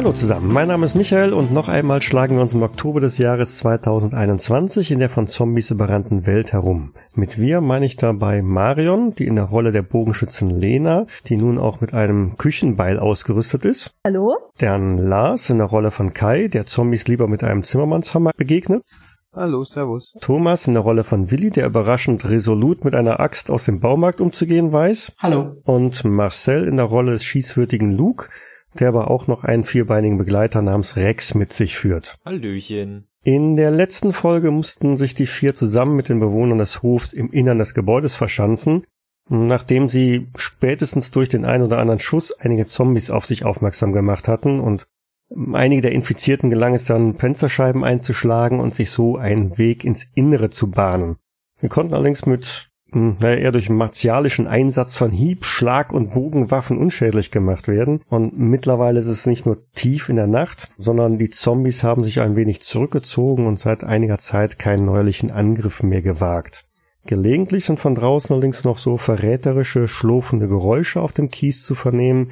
Hallo zusammen, mein Name ist Michael und noch einmal schlagen wir uns im Oktober des Jahres 2021 in der von Zombies überrannten Welt herum. Mit wir meine ich dabei Marion, die in der Rolle der Bogenschützin Lena, die nun auch mit einem Küchenbeil ausgerüstet ist. Hallo. Dann Lars in der Rolle von Kai, der Zombies lieber mit einem Zimmermannshammer begegnet. Hallo, servus. Thomas in der Rolle von Willi, der überraschend resolut mit einer Axt aus dem Baumarkt umzugehen weiß. Hallo. Und Marcel in der Rolle des schießwürdigen Luke, der aber auch noch einen vierbeinigen Begleiter namens Rex mit sich führt. Hallöchen. In der letzten Folge mussten sich die vier zusammen mit den Bewohnern des Hofs im Innern des Gebäudes verschanzen, nachdem sie spätestens durch den ein oder anderen Schuss einige Zombies auf sich aufmerksam gemacht hatten und einige der Infizierten gelang es dann, Fensterscheiben einzuschlagen und sich so einen Weg ins Innere zu bahnen. Wir konnten allerdings mit naja, eher durch martialischen Einsatz von Hieb, Schlag und Bogenwaffen unschädlich gemacht werden. Und mittlerweile ist es nicht nur tief in der Nacht, sondern die Zombies haben sich ein wenig zurückgezogen und seit einiger Zeit keinen neuerlichen Angriff mehr gewagt. Gelegentlich sind von draußen allerdings noch so verräterische, schlurfende Geräusche auf dem Kies zu vernehmen.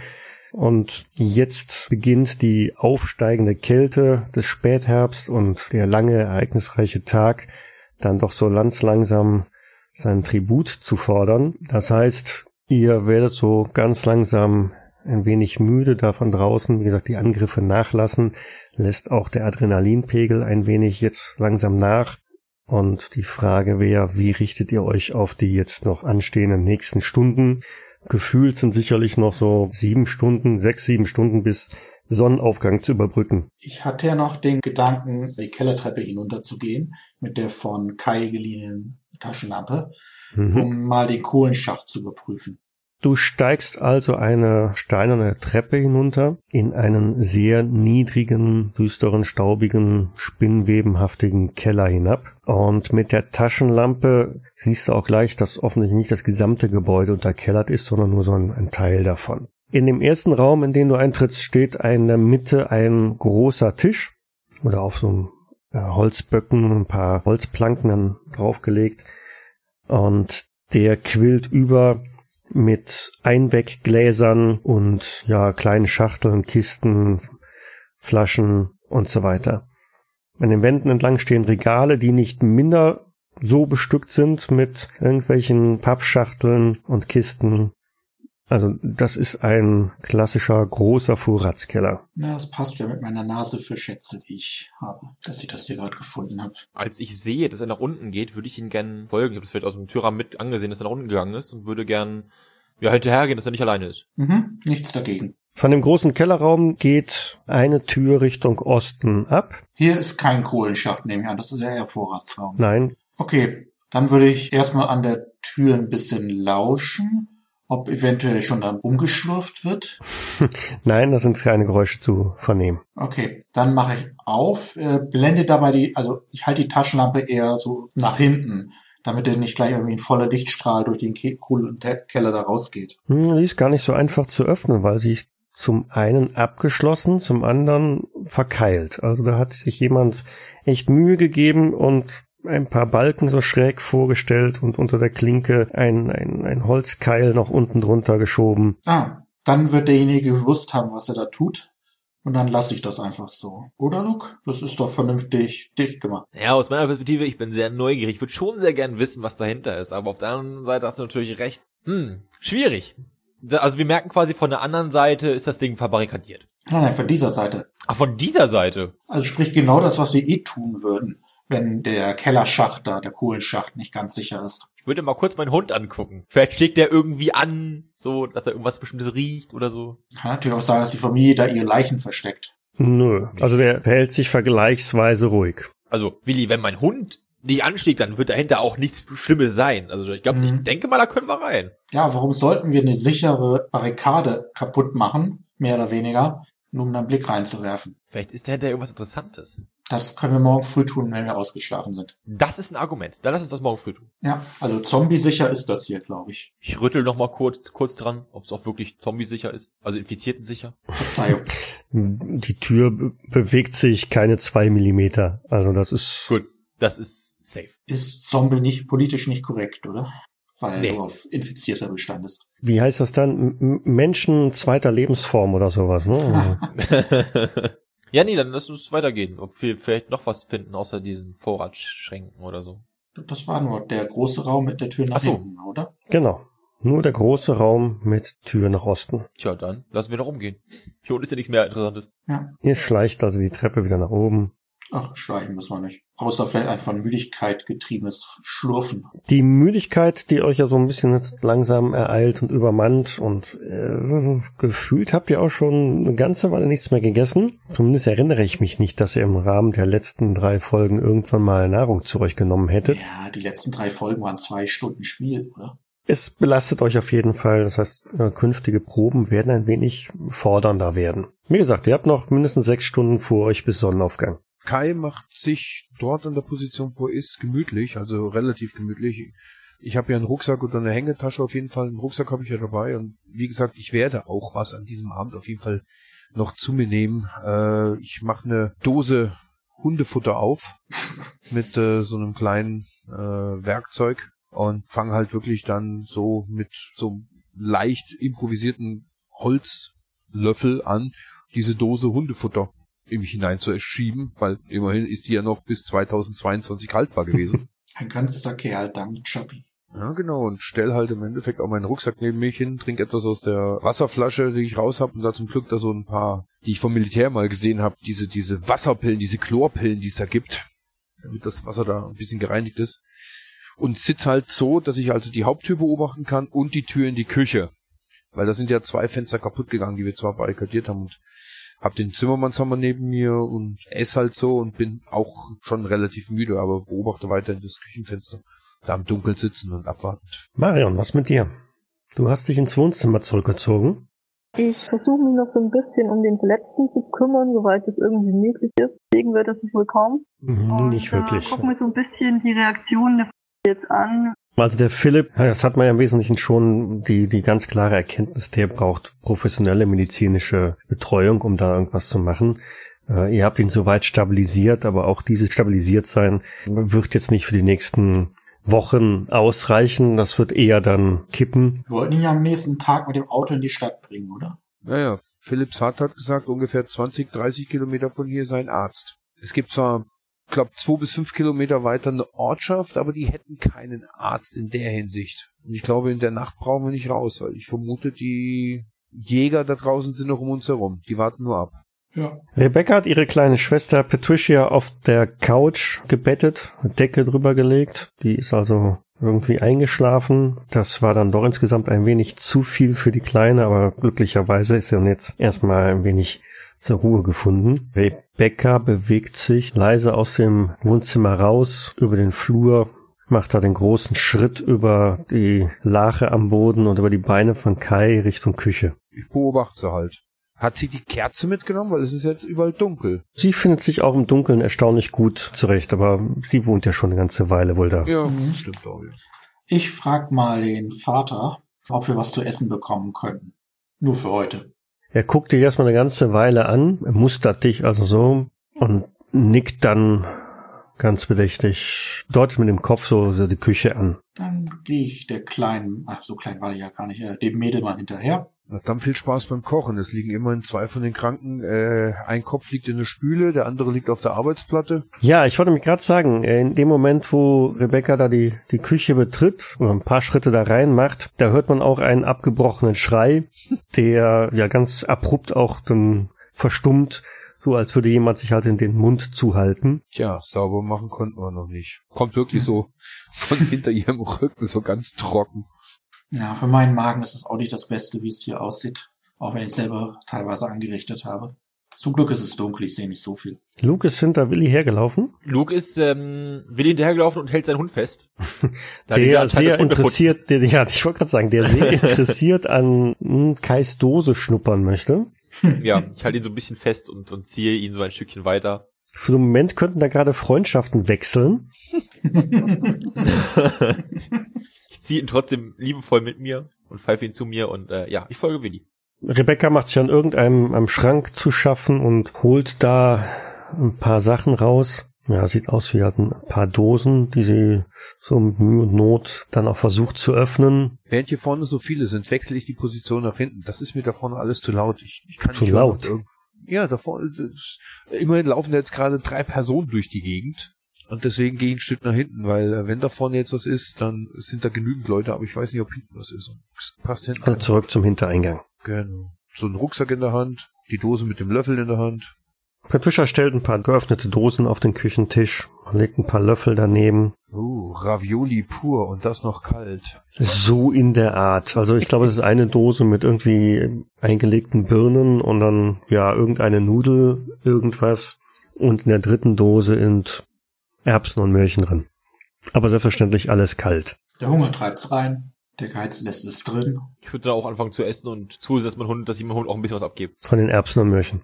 Und jetzt beginnt die aufsteigende Kälte des Spätherbst und der lange, ereignisreiche Tag dann doch so ganz langsam seinen Tribut zu fordern. Das heißt, ihr werdet so ganz langsam ein wenig müde da von draußen. Wie gesagt, die Angriffe nachlassen, lässt auch der Adrenalinpegel ein wenig jetzt langsam nach. Und die Frage wäre, wie richtet ihr euch auf die jetzt noch anstehenden nächsten Stunden? Gefühlt sind sicherlich noch so sieben Stunden, sechs, sieben Stunden bis Sonnenaufgang zu überbrücken. Ich hatte ja noch den Gedanken, die Kellertreppe hinunterzugehen mit der von Kai geliehenen Taschenlampe, mhm. um mal den Kohlenschacht zu überprüfen. Du steigst also eine steinerne Treppe hinunter in einen sehr niedrigen, düsteren, staubigen, spinnwebenhaftigen Keller hinab. Und mit der Taschenlampe siehst du auch gleich, dass offensichtlich nicht das gesamte Gebäude unterkellert ist, sondern nur so ein, ein Teil davon. In dem ersten Raum, in den du eintrittst, steht in der Mitte ein großer Tisch oder auf so einem äh, Holzböcken ein paar Holzplanken dann draufgelegt und der quillt über mit Einweggläsern und ja kleinen Schachteln, Kisten, Flaschen und so weiter. An den Wänden entlang stehen Regale, die nicht minder so bestückt sind mit irgendwelchen Pappschachteln und Kisten also das ist ein klassischer großer Vorratskeller. Na, das passt ja mit meiner Nase für Schätze, die ich habe, dass ich das hier gerade gefunden habe. Als ich sehe, dass er nach unten geht, würde ich ihn gern folgen. Ich habe das vielleicht aus dem Türrahmen mit angesehen, dass er nach unten gegangen ist und würde gern ja hinterhergehen, dass er nicht alleine ist. Mhm, nichts dagegen. Von dem großen Kellerraum geht eine Tür Richtung Osten ab. Hier ist kein Kohlenschacht, nehme ich an. Das ist ja eher Vorratsraum. Nein. Okay, dann würde ich erstmal an der Tür ein bisschen lauschen ob eventuell schon dann umgeschlurft wird? Nein, da sind keine Geräusche zu vernehmen. Okay, dann mache ich auf, äh, blende dabei die, also ich halte die Taschenlampe eher so nach hinten, damit er nicht gleich irgendwie ein voller Lichtstrahl durch den coolen Keller da rausgeht. Hm, die ist gar nicht so einfach zu öffnen, weil sie ist zum einen abgeschlossen, zum anderen verkeilt. Also da hat sich jemand echt Mühe gegeben und ein paar Balken so schräg vorgestellt und unter der Klinke ein, ein, ein Holzkeil noch unten drunter geschoben. Ah, dann wird derjenige gewusst haben, was er da tut. Und dann lasse ich das einfach so. Oder, Luke? Das ist doch vernünftig dicht gemacht. Ja, aus meiner Perspektive, ich bin sehr neugierig. Ich würde schon sehr gern wissen, was dahinter ist. Aber auf der anderen Seite hast du natürlich recht. Hm, schwierig. Also wir merken quasi von der anderen Seite ist das Ding verbarrikadiert. Nein, nein, von dieser Seite. Ach, von dieser Seite? Also sprich genau das, was sie eh tun würden wenn der Kellerschacht da, der Kohlenschacht nicht ganz sicher ist. Ich würde mal kurz meinen Hund angucken. Vielleicht schlägt der irgendwie an, so, dass er irgendwas bestimmtes riecht oder so. Kann natürlich auch sein, dass die Familie da ihre Leichen versteckt. Nö, also der verhält sich vergleichsweise ruhig. Also, Willi, wenn mein Hund nicht anschlägt, dann wird dahinter auch nichts Schlimmes sein. Also ich glaube, mhm. ich denke mal, da können wir rein. Ja, warum sollten wir eine sichere Barrikade kaputt machen, mehr oder weniger, nur um einen Blick reinzuwerfen? Vielleicht ist dahinter irgendwas Interessantes. Das können wir morgen früh tun, wenn wir ausgeschlafen sind. Das ist ein Argument. Dann lass uns das morgen früh tun. Ja, also zombie-sicher ist das hier, glaube ich. Ich rüttel noch mal kurz, kurz dran, ob es auch wirklich zombie-sicher ist. Also infizierten sicher. Verzeihung. Die Tür be bewegt sich keine zwei Millimeter. Also das ist... Gut, das ist safe. Ist Zombie nicht politisch nicht korrekt, oder? weil Nee. du auf infizierter bestandest. Wie heißt das dann? M Menschen zweiter Lebensform oder sowas, ne? ja, nee, dann lass uns weitergehen. Ob wir vielleicht noch was finden, außer diesen Vorratsschränken oder so. Das war nur der große Raum mit der Tür nach Ach so. hinten, oder? genau. Nur der große Raum mit Tür nach Osten. Tja, dann lassen wir noch umgehen. Hier unten ist ja nichts mehr Interessantes. Ja. Ihr schleicht also die Treppe wieder nach oben. Ach, schleichen müssen wir nicht. Außer vielleicht ein von Müdigkeit getriebenes Schlurfen. Die Müdigkeit, die euch ja so ein bisschen jetzt langsam ereilt und übermannt und äh, gefühlt habt ihr auch schon eine ganze Weile nichts mehr gegessen. Zumindest erinnere ich mich nicht, dass ihr im Rahmen der letzten drei Folgen irgendwann mal Nahrung zu euch genommen hättet. Ja, die letzten drei Folgen waren zwei Stunden Spiel, oder? Es belastet euch auf jeden Fall. Das heißt, äh, künftige Proben werden ein wenig fordernder werden. Wie gesagt, ihr habt noch mindestens sechs Stunden vor euch bis Sonnenaufgang. Kai macht sich dort in der Position, wo er ist, gemütlich, also relativ gemütlich. Ich habe ja einen Rucksack oder eine Hängetasche auf jeden Fall. Einen Rucksack habe ich ja dabei und wie gesagt, ich werde auch was an diesem Abend auf jeden Fall noch zu mir nehmen. Äh, ich mache eine Dose Hundefutter auf mit äh, so einem kleinen äh, Werkzeug und fange halt wirklich dann so mit so leicht improvisierten Holzlöffel an, diese Dose Hundefutter in mich hinein zu schieben, weil immerhin ist die ja noch bis 2022 haltbar gewesen. Ein ganzer Kerl dank Chubby. ja, genau, und stell halt im Endeffekt auch meinen Rucksack neben mich hin, trink etwas aus der Wasserflasche, die ich raus hab und da zum Glück da so ein paar, die ich vom Militär mal gesehen habe, diese, diese Wasserpillen, diese Chlorpillen, die es da gibt, damit das Wasser da ein bisschen gereinigt ist. Und sitz halt so, dass ich also die Haupttür beobachten kann und die Tür in die Küche. Weil da sind ja zwei Fenster kaputt gegangen, die wir zwar barrikadiert haben und hab den Zimmermannshammer neben mir und ess halt so und bin auch schon relativ müde, aber beobachte weiterhin das Küchenfenster. Da im Dunkeln sitzen und abwartend. Marion, was mit dir? Du hast dich ins Wohnzimmer zurückgezogen. Ich versuche mich noch so ein bisschen um den Verletzten zu kümmern, soweit es irgendwie möglich ist. Deswegen wird das wohl kaum. Mhm, Und, Nicht äh, wirklich. Gucken wir so ein bisschen die Reaktionen der jetzt an. Also der Philipp, das hat man ja im Wesentlichen schon die, die ganz klare Erkenntnis, der braucht professionelle medizinische Betreuung, um da irgendwas zu machen. Äh, ihr habt ihn soweit stabilisiert, aber auch dieses stabilisiert sein wird jetzt nicht für die nächsten Wochen ausreichen. Das wird eher dann kippen. Wir wollten ihn ja am nächsten Tag mit dem Auto in die Stadt bringen, oder? Naja, Philipp Hart hat gesagt, ungefähr 20, 30 Kilometer von hier sein Arzt. Es gibt zwar, glaube zwei bis fünf Kilometer weiter eine Ortschaft, aber die hätten keinen Arzt in der Hinsicht. Und ich glaube, in der Nacht brauchen wir nicht raus, weil ich vermute, die Jäger da draußen sind noch um uns herum. Die warten nur ab. Ja. Rebecca hat ihre kleine Schwester Patricia auf der Couch gebettet, eine Decke drüber gelegt. Die ist also irgendwie eingeschlafen. Das war dann doch insgesamt ein wenig zu viel für die Kleine, aber glücklicherweise ist sie dann jetzt erstmal ein wenig zur Ruhe gefunden. Rebecca bewegt sich leise aus dem Wohnzimmer raus über den Flur, macht da den großen Schritt über die Lache am Boden und über die Beine von Kai Richtung Küche. Ich beobachte sie halt. Hat sie die Kerze mitgenommen? Weil es ist jetzt überall dunkel. Sie findet sich auch im Dunkeln erstaunlich gut zurecht, aber sie wohnt ja schon eine ganze Weile wohl da. Ja, Mhm. stimmt auch. Ja. Ich frag mal den Vater, ob wir was zu essen bekommen könnten. Nur für heute. Er guckt dich erstmal eine ganze Weile an, er mustert dich also so und nickt dann ganz bedächtig, deutet mit dem Kopf so, so die Küche an. Dann gehe ich der kleinen, ach so klein war der ja gar nicht, äh, dem Mädel mal hinterher. Na, dann viel Spaß beim Kochen. Es liegen immerhin zwei von den Kranken. Äh, ein Kopf liegt in der Spüle, der andere liegt auf der Arbeitsplatte. Ja, ich wollte mich gerade sagen, äh, in dem Moment, wo Rebecca da die, die Küche betritt oder ein paar Schritte da rein macht, da hört man auch einen abgebrochenen Schrei, der ja ganz abrupt auch dann verstummt, so als würde jemand sich halt in den Mund zuhalten. Tja, sauber machen konnten wir noch nicht. Kommt wirklich so von hinter ihrem Rücken so ganz trocken. Ja, für meinen Magen ist es auch nicht das Beste, wie es hier aussieht. Auch wenn ich selber teilweise angerichtet habe. Zum Glück ist es dunkel, ich sehe nicht so viel. Luke ist hinter Willi hergelaufen, Luke ist ähm, Willi hinterhergelaufen und hält seinen Hund fest. Der sehr interessiert, der, ja, ich wollte gerade sagen, der sehr interessiert an hm, Kais Dose schnuppern möchte. Ja, ich halte ihn so ein bisschen fest und, und ziehe ihn so ein Stückchen weiter. Für den Moment könnten da gerade Freundschaften wechseln. Ich ziehe ihn trotzdem liebevoll mit mir und pfeife ihn zu mir und äh, ja, ich folge Willi. Rebecca macht sich an irgendeinem am Schrank zu schaffen und holt da ein paar Sachen raus. Ja, sieht aus wie halt ein paar Dosen, die sie so mit Mühe und Not dann auch versucht zu öffnen. Während hier vorne so viele sind, wechsle ich die Position nach hinten. Das ist mir da vorne alles zu laut. Ich, ich kann Zu nicht laut? hören, Ja, da vorne. Immerhin laufen jetzt gerade drei Personen durch die Gegend. Und deswegen gehe ich ein Stück nach hinten, weil äh, wenn da vorne jetzt was ist, dann sind da genügend Leute, aber ich weiß nicht, ob hinten was ist. Passt hinten. Also zurück zum Hintereingang. Genau. So ein Rucksack in der Hand, die Dose mit dem Löffel in der Hand. Patricia stellt ein paar geöffnete Dosen auf den Küchentisch, legt ein paar Löffel daneben. Uh, Ravioli pur und das noch kalt. So in der Art. Also ich glaube, es ist eine Dose mit irgendwie eingelegten Birnen und dann ja irgendeine Nudel, irgendwas. Und in der dritten Dose sind Erbsen und Möhrchen drin. Aber selbstverständlich alles kalt. Der Hunger treibt's rein. Der Geiz lässt es drin. Ich würde dann auch anfangen zu essen und zusehen, dass mein Hund, dass ich meinem Hund auch ein bisschen was abgebe. Von den Erbsen und Möhrchen.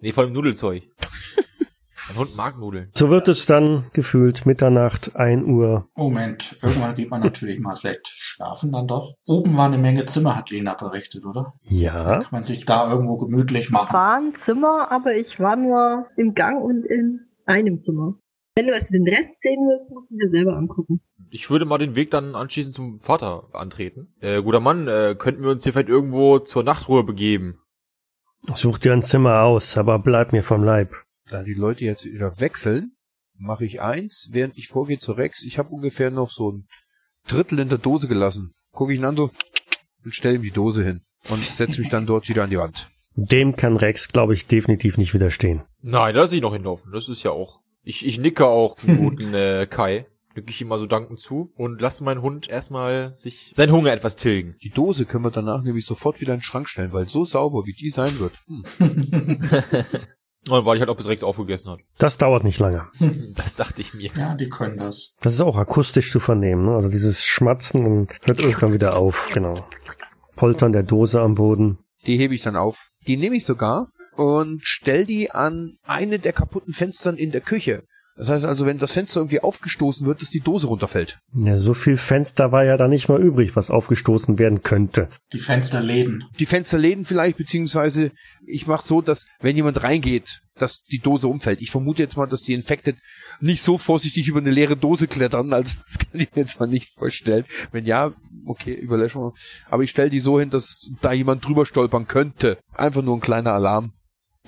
Nee, vor dem Nudelzeug. mein Hund mag Nudeln. So wird es dann gefühlt Mitternacht, 1 Uhr. Moment, irgendwann geht man natürlich mal vielleicht schlafen dann doch. Oben war eine Menge Zimmer, hat Lena berichtet, oder? Ja. Kann man sich da irgendwo gemütlich machen. war ein Zimmer, aber ich war nur im Gang und in einem Zimmer. Wenn du also den Rest sehen willst, musst du dir selber angucken. Ich würde mal den Weg dann anschließend zum Vater antreten. Äh, guter Mann, äh, könnten wir uns hier vielleicht irgendwo zur Nachtruhe begeben? Such dir ein Zimmer aus, aber bleib mir vom Leib. Da die Leute jetzt wieder wechseln, mache ich eins, während ich vorgehe zu Rex. Ich habe ungefähr noch so ein Drittel in der Dose gelassen. Gucke ich ihn an so und stelle ihm die Dose hin und setze mich dann dort wieder an die Wand. Dem kann Rex, glaube ich, definitiv nicht widerstehen. Nein, da lasse ich noch hinlaufen. Das ist ja auch. Ich, ich nicke auch zum guten äh, Kai. Nicke ich ihm mal so dankend zu und lasse meinen Hund erstmal sich seinen Hunger etwas tilgen. Die Dose können wir danach nämlich sofort wieder in den Schrank stellen, weil so sauber wie die sein wird. Hm. Und dann warte ich halt, ob bis Rex aufgegessen hat. Das dauert nicht lange. Das dachte ich mir. Ja, die können das. Das ist auch akustisch zu vernehmen. Ne? Also dieses Schmatzen und hört irgendwann wieder auf. Genau. Poltern der Dose am Boden. Die hebe ich dann auf. Die nehme ich sogar und stell die an eine der kaputten Fenstern in der Küche. Das heißt also, wenn das Fenster irgendwie aufgestoßen wird, dass die Dose runterfällt. Ja, so viel Fenster war ja da nicht mal übrig, was aufgestoßen werden könnte. Die Fensterläden. Die Fensterläden vielleicht, beziehungsweise ich mache so, dass wenn jemand reingeht, dass die Dose umfällt. Ich vermute jetzt mal, dass die Infected nicht so vorsichtig über eine leere Dose klettern, also das kann ich mir jetzt mal nicht vorstellen. Wenn ja, okay, Überlöschung. Aber ich stelle die so hin, dass da jemand drüber stolpern könnte. Einfach nur ein kleiner Alarm.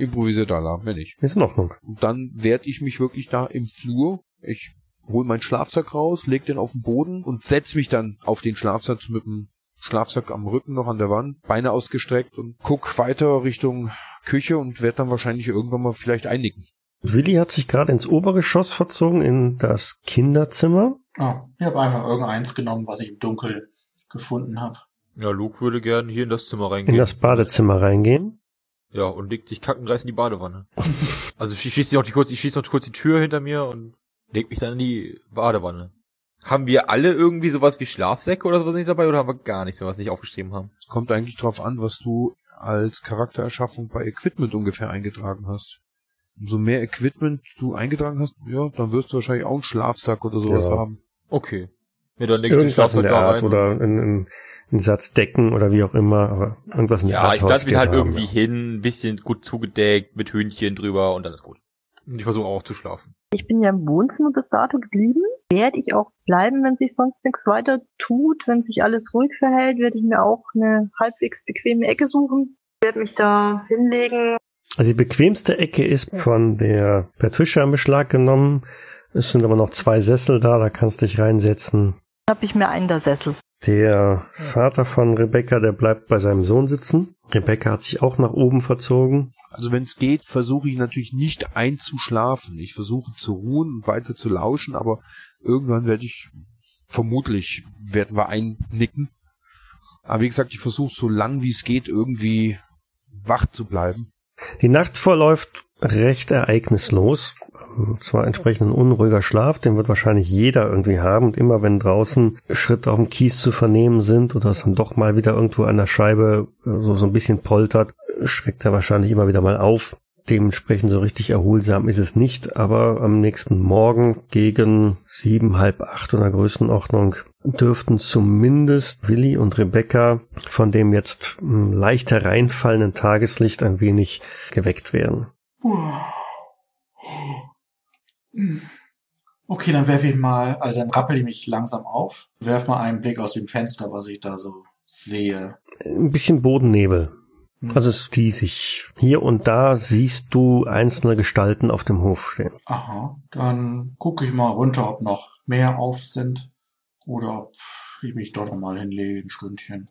Improvisierter Alarm, wenn nicht. Ist in Ordnung. Und dann werde ich mich wirklich da im Flur. Ich hole meinen Schlafsack raus, leg den auf den Boden und setz mich dann auf den Schlafsack mit dem Schlafsack am Rücken noch an der Wand, Beine ausgestreckt und guck weiter Richtung Küche und werde dann wahrscheinlich irgendwann mal vielleicht einnicken. Willi hat sich gerade ins Obergeschoss verzogen, in das Kinderzimmer. Oh, ich habe einfach irgendeins genommen, was ich im Dunkel gefunden habe. Ja, Luke würde gern hier in das Zimmer In reingehen. das Badezimmer reingehen. Ja, und legt sich kackendreist in die Badewanne. also ich schließe noch die kurz, ich schließe noch kurz die Tür hinter mir und leg mich dann in die Badewanne. Haben wir alle irgendwie sowas wie Schlafsäcke oder sowas nicht dabei oder haben wir gar nichts, was nicht aufgeschrieben haben? Es kommt eigentlich drauf an, was du als Charaktererschaffung bei Equipment ungefähr eingetragen hast. Umso mehr Equipment du eingetragen hast, ja, dann wirst du wahrscheinlich auch einen Schlafsack oder sowas Ja. haben. Okay. Ja, dann leg ich den Schlafsack der da Art rein. oder in, in, ein Satz Decken oder wie auch immer, aber irgendwas in der ja, Art. ich lasse mich halt haben, irgendwie ja. hin, ein bisschen gut zugedeckt, mit Hühnchen drüber und dann ist gut. Und ich versuche auch zu schlafen. Ich bin ja im Wohnzimmer bis dato geblieben. Werde ich auch bleiben, wenn sich sonst nichts weiter tut. Wenn sich alles ruhig verhält, werde ich mir auch eine halbwegs bequeme Ecke suchen. Werde mich da hinlegen. Also die bequemste Ecke ist von der Patricia in Beschlag genommen. Es sind aber noch zwei Sessel da, da kannst du dich reinsetzen. Habe ich mir einen der Sessel. Der Vater von Rebecca, der bleibt bei seinem Sohn sitzen. Rebecca hat sich auch nach oben verzogen. Also wenn es geht, versuche ich natürlich nicht einzuschlafen. Ich versuche zu ruhen und weiter zu lauschen, aber irgendwann werde ich, vermutlich werden wir einnicken. Aber wie gesagt, ich versuche so lang wie es geht irgendwie wach zu bleiben. Die Nacht verläuft recht ereignislos. Zwar entsprechend ein unruhiger Schlaf, den wird wahrscheinlich jeder irgendwie haben. Und immer wenn draußen Schritte auf dem Kies zu vernehmen sind oder es dann doch mal wieder irgendwo an der Scheibe so, so ein bisschen poltert, schreckt er wahrscheinlich immer wieder mal auf. Dementsprechend so richtig erholsam ist es nicht, aber am nächsten Morgen gegen sieben, halb acht in der Größenordnung dürften zumindest Willi und Rebecca von dem jetzt hm, leicht hereinfallenden Tageslicht ein wenig geweckt werden. Okay, dann werfe ich mal, also dann rappel ich mich langsam auf, werf mal einen Blick aus dem Fenster, was ich da so sehe. Ein bisschen Bodennebel. Hm. Also es ist diesig. Hier und da siehst du einzelne Gestalten auf dem Hof stehen. Aha, dann gucke ich mal runter, ob noch mehr auf sind oder ob ich mich dort noch mal hinlege, ein Stündchen.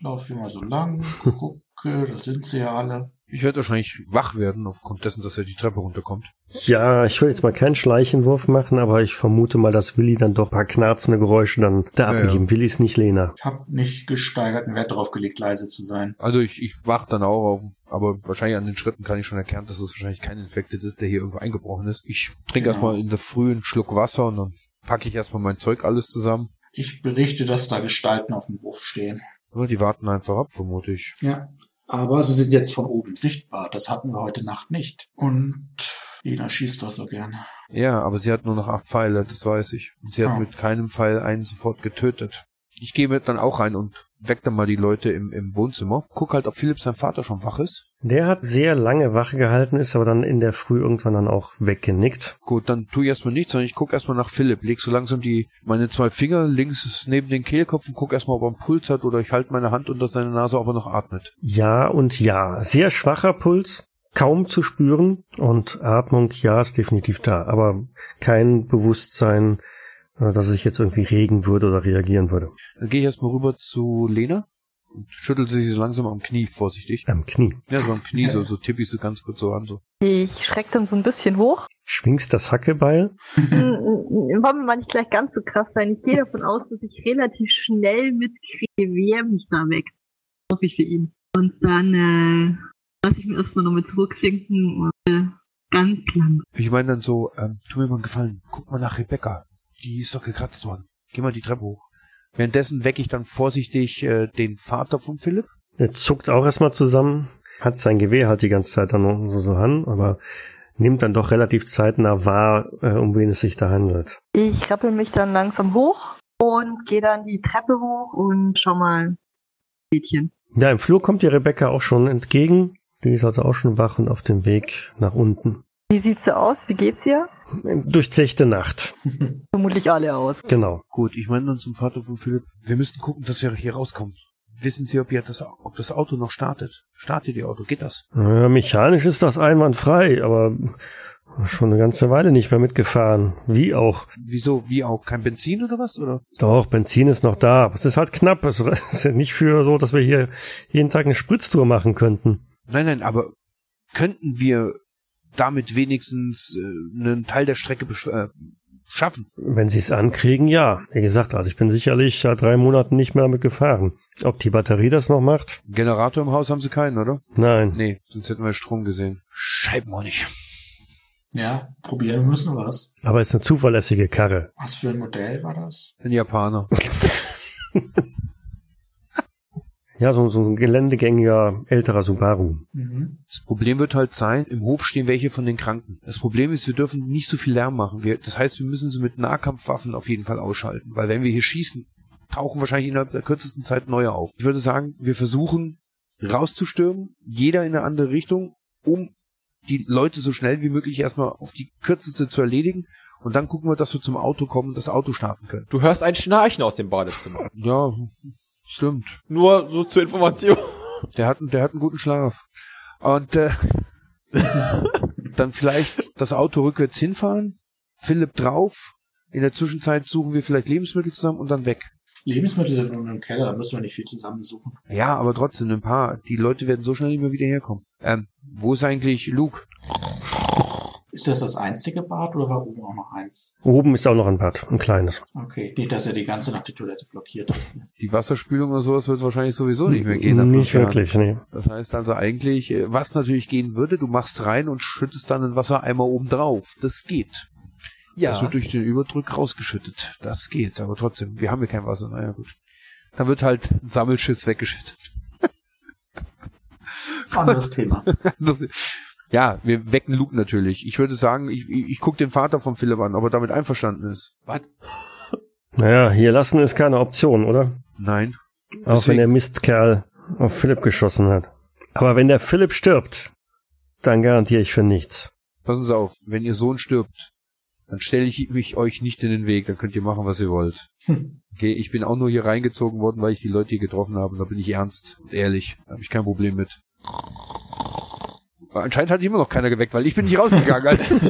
Laufe immer so lang, gucke, da sind sie ja alle. Ich werde wahrscheinlich wach werden, aufgrund dessen, dass er die Treppe runterkommt. Ja, ich will jetzt mal keinen Schleichenwurf machen, aber ich vermute mal, dass Willi dann doch ein paar knarzende Geräusche dann da Ja, abgeben. Willi ist nicht Lena. Ich habe nicht gesteigerten Wert darauf gelegt, leise zu sein. Also ich, ich wach dann auch auf, aber wahrscheinlich an den Schritten kann ich schon erkennen, dass es wahrscheinlich kein Infekted ist, der hier irgendwo eingebrochen ist. Ich trinke Genau. erstmal in der Früh einen Schluck Wasser und dann packe ich erstmal mein Zeug alles zusammen. Ich berichte, dass da Gestalten auf dem Hof stehen. Ja, die warten einfach ab, vermute ich. Ja. Aber sie sind jetzt von oben sichtbar. Das hatten wir heute Nacht nicht. Und Lena schießt doch so gerne. Ja, aber sie hat nur noch acht Pfeile, das weiß ich. Und sie hat Ah. mit keinem Pfeil einen sofort getötet. Ich gehe mit dann auch rein und weck dann mal die Leute im, im Wohnzimmer. Guck halt, ob Philipp sein Vater schon wach ist. Der hat sehr lange Wache gehalten, ist aber dann in der Früh irgendwann dann auch weggenickt. Gut, dann tu ich erstmal nichts, sondern ich guck erstmal nach Philipp. Leg so langsam die, meine zwei Finger links neben den Kehlkopf und guck erstmal, ob er einen Puls hat oder ich halte meine Hand unter seine Nase, ob er noch atmet. Ja und ja. Sehr schwacher Puls, kaum zu spüren und Atmung, ja, ist definitiv da, aber kein Bewusstsein, dass es sich jetzt irgendwie regen würde oder reagieren würde. Dann gehe ich erstmal rüber zu Lena und schüttel sie so langsam am Knie, vorsichtig. Am Knie. Ja, so am Knie, so, so tippe ich sie ganz kurz so an, so. Ich schreck dann so ein bisschen hoch. Schwingst das Hackebeil? Wollen wir mal nicht gleich ganz so krass sein. Ich gehe davon aus, dass ich relativ schnell mitkriege, wer mich da weckt. Hoffe ich für ihn. Und dann äh, lasse ich mir erstmal nochmal zurücksinken und äh, ganz lang. Ich meine dann so, ähm, tu mir mal einen Gefallen, guck mal nach Rebecca. Die ist doch gekratzt worden. Geh mal die Treppe hoch. Währenddessen wecke ich dann vorsichtig äh, den Vater von Philipp. Er zuckt auch erstmal zusammen, hat sein Gewehr halt die ganze Zeit dann noch so, so an, aber nimmt dann doch relativ zeitnah wahr, äh, um wen es sich da handelt. Ich rappel mich dann langsam hoch und gehe dann die Treppe hoch und schau mal Mädchen. Ja, im Flur kommt dir Rebecca auch schon entgegen. Die ist also auch schon wach und auf dem Weg nach unten. Wie sieht's so aus? Wie geht's ihr? Durchzechte Nacht. Vermutlich alle aus. Genau. Gut, ich meine dann zum Vater von Philipp, wir müssten gucken, dass er hier rauskommt. Wissen Sie, ob, ihr das, ob das Auto noch startet? Startet Ihr Auto? Geht das? Ja, mechanisch ist das einwandfrei, aber schon eine ganze Weile nicht mehr mitgefahren. Wie auch. Wieso? Wie auch? Kein Benzin oder was? Oder? Doch, Benzin ist noch da. aber Es ist halt knapp. Es ist ja nicht für so, dass wir hier jeden Tag eine Spritztour machen könnten. Nein, nein, aber könnten wir damit wenigstens äh, einen Teil der Strecke besch- äh, schaffen? Wenn sie es ankriegen, ja. Wie gesagt, also ich bin sicherlich seit drei Monaten nicht mehr damit gefahren. Ob die Batterie das noch macht? Generator im Haus haben Sie keinen, oder? Nein. Nee, sonst hätten wir Strom gesehen. Scheibenhonig. Ja, probieren müssen wir's. Aber es ist eine zuverlässige Karre. Was für ein Modell war das? Ein Japaner. Ja, so, so ein geländegängiger älterer Subaru. Mhm. Das Problem wird halt sein, im Hof stehen welche von den Kranken. Das Problem ist, wir dürfen nicht so viel Lärm machen. Wir, das heißt, wir müssen sie mit Nahkampfwaffen auf jeden Fall ausschalten. Weil wenn wir hier schießen, tauchen wahrscheinlich innerhalb der kürzesten Zeit neue auf. Ich würde sagen, wir versuchen rauszustürmen, jeder in eine andere Richtung, um die Leute so schnell wie möglich erstmal auf die kürzeste zu erledigen. Und dann gucken wir, dass wir zum Auto kommen und das Auto starten können. Du hörst ein Schnarchen aus dem Badezimmer. Ja, stimmt. Nur so zur Information. Der hat, der hat einen guten Schlaf. Und äh, dann vielleicht das Auto rückwärts hinfahren, Philipp drauf. In der Zwischenzeit suchen wir vielleicht Lebensmittel zusammen und dann weg. Lebensmittel sind unten im Keller, da müssen wir nicht viel zusammensuchen. Ja, aber trotzdem ein paar. Die Leute werden so schnell nicht mehr wieder herkommen. Ähm, wo ist eigentlich Luke? Ist das das einzige Bad oder war oben auch noch eins? Oben ist auch noch ein Bad, ein kleines. Okay, nicht, dass er die ganze Nacht die Toilette blockiert hat. Die Wasserspülung oder sowas wird wahrscheinlich sowieso nicht mehr gehen. Nicht Jahren. wirklich, nee. Das heißt also eigentlich, äh, was natürlich gehen würde, du machst rein und schüttest dann einen Wassereimer oben drauf. Das geht. Das wird durch den Überdruck rausgeschüttet. Das geht, aber trotzdem, wir haben hier kein Wasser. Naja, gut. Dann wird halt ein Sammelschiss weggeschüttet. Anderes Thema. Ja, wir wecken Luke natürlich. Ich würde sagen, ich, ich, ich gucke den Vater von Philipp an, ob er damit einverstanden ist. Was? Naja, hier lassen ist keine Option, oder? Nein. Auch wenn Deswegen- der Mistkerl auf Philipp geschossen hat. Aber wenn der Philipp stirbt, dann garantiere ich für nichts. passen Sie auf, wenn Ihr Sohn stirbt, dann stelle ich mich euch nicht in den Weg, dann könnt ihr machen, was ihr wollt. Hm. Okay, ich bin auch nur hier reingezogen worden, weil ich die Leute hier getroffen habe, da bin ich ernst und ehrlich, da habe ich kein Problem mit. Anscheinend hat immer noch keiner geweckt, weil ich bin nicht rausgegangen. Also.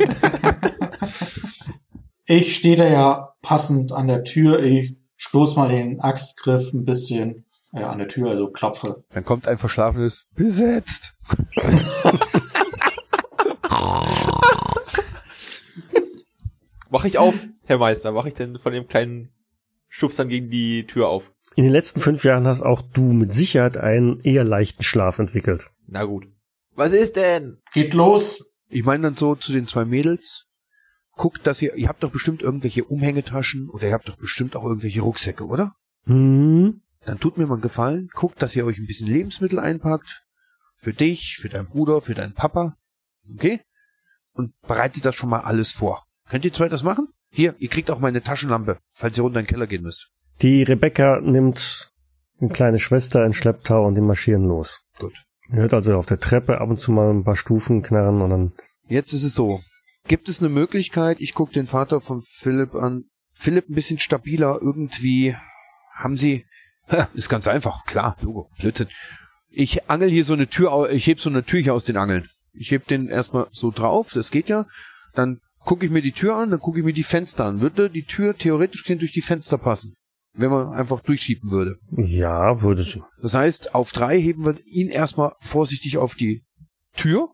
Ich stehe da ja passend an der Tür. Ich stoß mal den Axtgriff ein bisschen äh, an der Tür, also klopfe. Dann kommt ein verschlafenes besetzt. Mach ich auf, Herr Meister, mach ich denn von dem kleinen Stupsern gegen die Tür auf? In den letzten fünf Jahren hast auch du mit Sicherheit einen eher leichten Schlaf entwickelt. Na gut. Was ist denn? Geht los. Ich meine dann so zu den zwei Mädels, guckt, dass ihr, ihr habt doch bestimmt irgendwelche Umhängetaschen oder ihr habt doch bestimmt auch irgendwelche Rucksäcke, oder? Hm? Dann tut mir mal einen Gefallen, guckt, dass ihr euch ein bisschen Lebensmittel einpackt. Für dich, für deinen Bruder, für deinen Papa. Okay? Und bereitet das schon mal alles vor. Könnt ihr zwei das machen? Hier, ihr kriegt auch meine Taschenlampe, falls ihr runter in den Keller gehen müsst. Die Rebecca nimmt eine kleine Schwester in Schlepptau und die marschieren los. Gut. Ihr hört also auf der Treppe ab und zu mal ein paar Stufen knarren und dann Jetzt ist es so. Gibt es eine Möglichkeit, ich gucke den Vater von Philipp an, Philipp ein bisschen stabiler irgendwie, haben Sie, ist ganz einfach, klar, Logo, Blödsinn. Ich angel hier so eine Tür, ich heb so eine Tür hier aus den Angeln. Ich heb den erstmal so drauf, das geht ja. Dann gucke ich mir die Tür an, dann gucke ich mir die Fenster an. Würde die Tür theoretisch durch die Fenster passen, wenn man einfach durchschieben würde. ja, würde sie. Das heißt, auf drei heben wir ihn erstmal vorsichtig auf die Tür,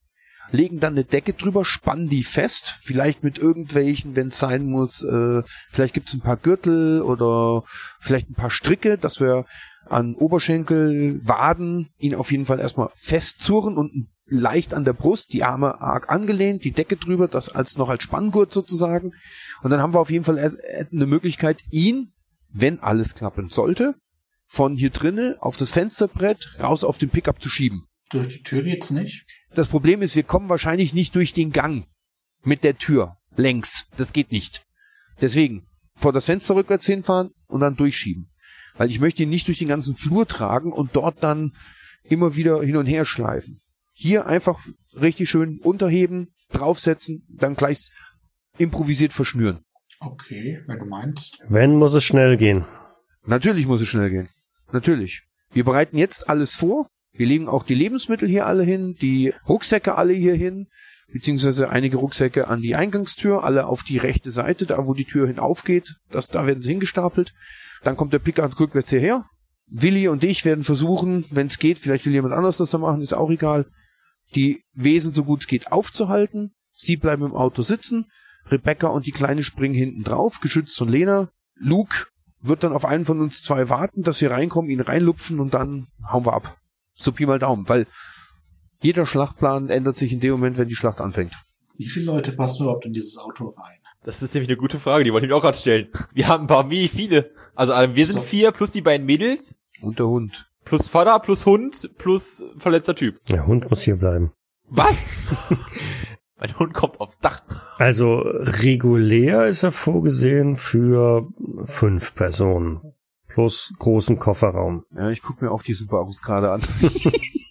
legen dann eine Decke drüber, spannen die fest, vielleicht mit irgendwelchen, wenn es sein muss, äh, vielleicht gibt's ein paar Gürtel oder vielleicht ein paar Stricke, dass wir an Oberschenkel, Waden ihn auf jeden Fall erstmal festzurren und leicht an der Brust, die Arme arg angelehnt, die Decke drüber, das als noch als Spanngurt sozusagen. Und dann haben wir auf jeden Fall eine Möglichkeit, ihn, wenn alles klappen sollte, von hier drinnen auf das Fensterbrett raus auf den Pickup zu schieben. Durch die Tür geht's nicht. Das Problem ist, wir kommen wahrscheinlich nicht durch den Gang mit der Tür längs. Das geht nicht. Deswegen vor das Fenster rückwärts hinfahren und dann durchschieben. Weil ich möchte ihn nicht durch den ganzen Flur tragen und dort dann immer wieder hin und her schleifen. Hier einfach richtig schön unterheben, draufsetzen, dann gleich improvisiert verschnüren. Okay, wenn du meinst. Wenn, muss es schnell gehen. Natürlich muss es schnell gehen. Natürlich. Wir bereiten jetzt alles vor. Wir legen auch die Lebensmittel hier alle hin, die Rucksäcke alle hier hin, beziehungsweise einige Rucksäcke an die Eingangstür, alle auf die rechte Seite, da wo die Tür hin aufgeht. Das, da werden sie hingestapelt. Dann kommt der Pickup rückwärts hierher. Willi und ich werden versuchen, wenn es geht, vielleicht will jemand anders das da machen, ist auch egal, die Wesen so gut es geht aufzuhalten. Sie bleiben im Auto sitzen. Rebecca und die Kleine springen hinten drauf, geschützt von Lena. Luke wird dann auf einen von uns zwei warten, dass wir reinkommen, ihn reinlupfen und dann hauen wir ab. So Pi mal Daumen, weil jeder Schlachtplan ändert sich in dem Moment, wenn die Schlacht anfängt. Wie viele Leute passen überhaupt in dieses Auto rein? Das ist nämlich eine gute Frage, die wollte ich mir auch gerade stellen. Wir haben ein paar, wie viele? Also äh, wir sind vier plus die beiden Mädels, Und der Hund. plus Vater, plus Hund, plus verletzter Typ. Der Hund muss hier bleiben. Was? mein Hund kommt aufs Dach. Also regulär ist er vorgesehen für fünf Personen. Plus großen Kofferraum. Ja, ich gucke mir auch die Subarus gerade an.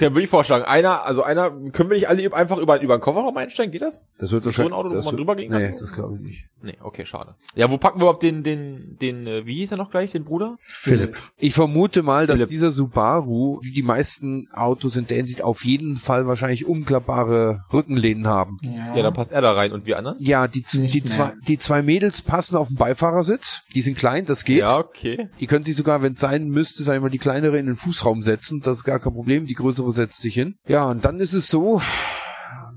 Okay, dann würde ich vorschlagen, einer, also einer, können wir nicht alle einfach über, über den Kofferraum einsteigen, geht das? Das wird Ist so ein Auto, wo das man drüber gehen Nee, kann? das glaube ich nicht. Nee, okay, schade. Ja, wo packen wir überhaupt den, den, den, äh, wie hieß er noch gleich, den Bruder? Philipp. Ich vermute mal, dass Philipp. dieser Subaru, wie die meisten Autos in der Hinsicht, auf jeden Fall wahrscheinlich umklappbare Rückenlehnen haben. Ja. Ja, dann passt er da rein und wir anderen? Ja, die, Nicht die, mehr. zwei, die zwei Mädels passen auf den Beifahrersitz. Die sind klein, das geht. Ja, okay. Die können sich sogar, wenn es sein müsste, sagen wir mal, die kleinere in den Fußraum setzen. Das ist gar kein Problem. Die größere setzt sich hin. Ja, und dann ist es so,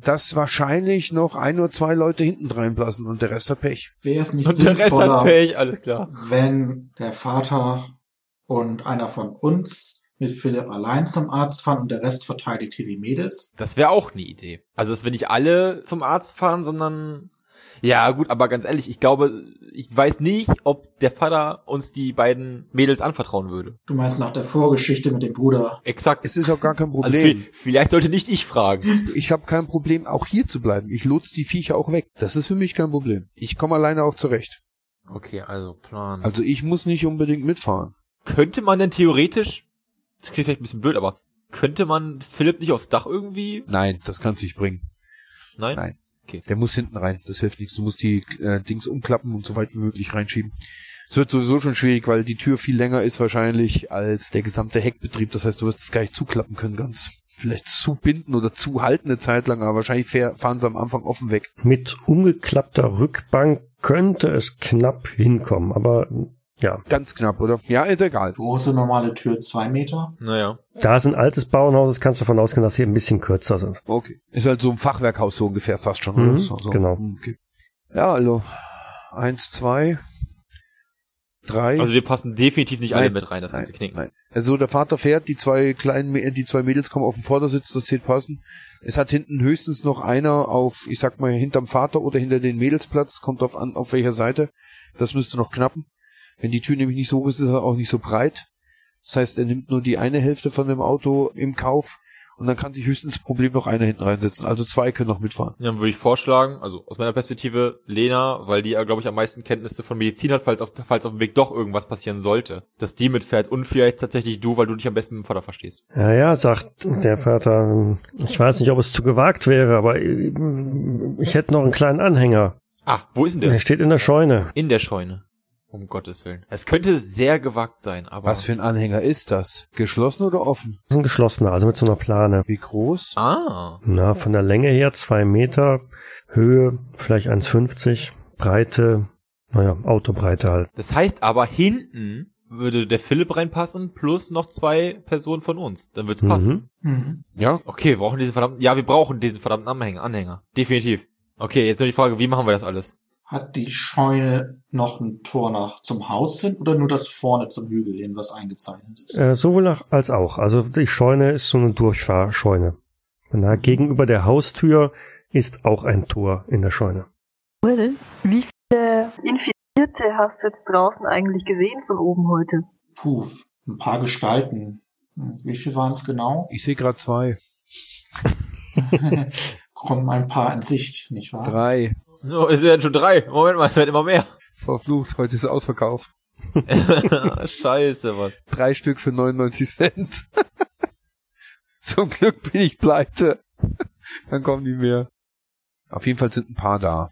dass wahrscheinlich noch ein oder zwei Leute hinten reinblasen und der Rest hat Pech. Wäre es nicht Und der Rest hat sinnvoller, Pech, alles klar. wenn der Vater und einer von uns mit Philipp allein zum Arzt fahren und der Rest verteidigt Mädels? Das wäre auch eine Idee. Also, dass wir nicht alle zum Arzt fahren, sondern, ja, gut, aber ganz ehrlich, ich glaube, ich weiß nicht, ob der Vater uns die beiden Mädels anvertrauen würde. Du meinst nach der Vorgeschichte mit dem Bruder? Exakt. Es ist auch gar kein Also, Problem. vi- vielleicht sollte nicht ich fragen. Ich habe kein Problem, auch hier zu bleiben. Ich lotse die Viecher auch weg. Das ist für mich kein Problem. Ich komme alleine auch zurecht. Okay, also Plan. Also ich muss nicht unbedingt mitfahren. könnte man denn theoretisch, das klingt vielleicht ein bisschen blöd, aber könnte man Philipp nicht aufs Dach irgendwie? Nein, das kann's nicht bringen. Nein? Nein. Okay. Der muss hinten rein. Das hilft nichts. Du musst die äh, Dings umklappen und so weit wie möglich reinschieben. Es wird sowieso schon schwierig, weil die Tür viel länger ist wahrscheinlich als der gesamte Heckbetrieb. Das heißt, du wirst es gar nicht zuklappen können ganz. Vielleicht zubinden oder zuhalten eine Zeit lang, aber wahrscheinlich fahr- fahren sie am Anfang offen weg. Mit umgeklappter Rückbank könnte es knapp hinkommen, aber ja. Ganz knapp, oder? Ja, ist egal. Große normale Tür zwei Meter. Naja. Da es ein altes Bauernhaus ist, kannst du davon ausgehen, dass sie ein bisschen kürzer sind. Okay. Ist halt so ein Fachwerkhaus so ungefähr fast schon. Mhm, oder? So, so. genau. Okay. Ja, also eins, zwei, drei. Also wir passen definitiv nicht alle Nein. mit rein, das ganze Knicken. nein. Also der Vater fährt, die zwei kleinen, die zwei Mädels kommen auf den Vordersitz, das wird passen. Es hat hinten höchstens noch einer auf, ich sag mal, hinterm Vater oder hinter den Mädels Platz, kommt auf an, auf welcher Seite. Das müsste noch knappen. Wenn die Tür nämlich nicht so hoch ist, ist er auch nicht so breit. Das heißt, er nimmt nur die eine Hälfte von dem Auto im Kauf und dann kann sich höchstens das Problem noch einer hinten reinsetzen. Also zwei können noch mitfahren. Ja, dann würde ich vorschlagen, also aus meiner Perspektive Lena, weil die ja, glaube ich, am meisten Kenntnisse von Medizin hat, falls auf, falls auf dem Weg doch irgendwas passieren sollte, dass die mitfährt und vielleicht tatsächlich du, weil du dich am besten mit dem Vater verstehst. Ja, ja, sagt der Vater, ich weiß nicht, ob es zu gewagt wäre, aber ich hätte noch einen kleinen Anhänger. Ah, wo ist denn Der der? steht in der Scheune. In der Scheune. Um Gottes Willen. Es könnte sehr gewagt sein, aber... Was für ein Anhänger ist das? Geschlossen oder offen? Das ist ein geschlossener, also mit so einer Plane. Wie groß? Ah. Na, von der Länge her zwei Meter, Höhe vielleicht 1,50, Breite, naja, Autobreite halt. Das heißt aber, hinten würde der Philipp reinpassen, plus noch zwei Personen von uns. Dann wird's passen. Mhm. Mhm. Ja, Okay, wir brauchen diesen verdammten... Ja, wir brauchen diesen verdammten Anhänger. Anhänger. Definitiv. Okay, jetzt nur die Frage, wie machen wir das alles? Hat die Scheune noch ein Tor nach zum Haus hin oder nur das vorne zum Hügel hin, was eingezeichnet ist? Äh, sowohl nach als auch. Also die Scheune ist so eine Durchfahrscheune. Na, gegenüber der Haustür ist auch ein Tor in der Scheune. Will, wie viele Infizierte hast du jetzt draußen eigentlich gesehen von oben heute? Puh, ein paar Gestalten. Wie viel waren es genau? ich sehe gerade zwei. Kommen ein paar in Sicht, nicht wahr? Drei. Oh, es werden schon drei. Moment mal, es werden immer mehr. Verflucht, heute ist Ausverkauf. Scheiße, was. Drei Stück für 99 Cent. Zum Glück bin ich pleite. Dann kommen die mehr. Auf jeden Fall sind ein paar da.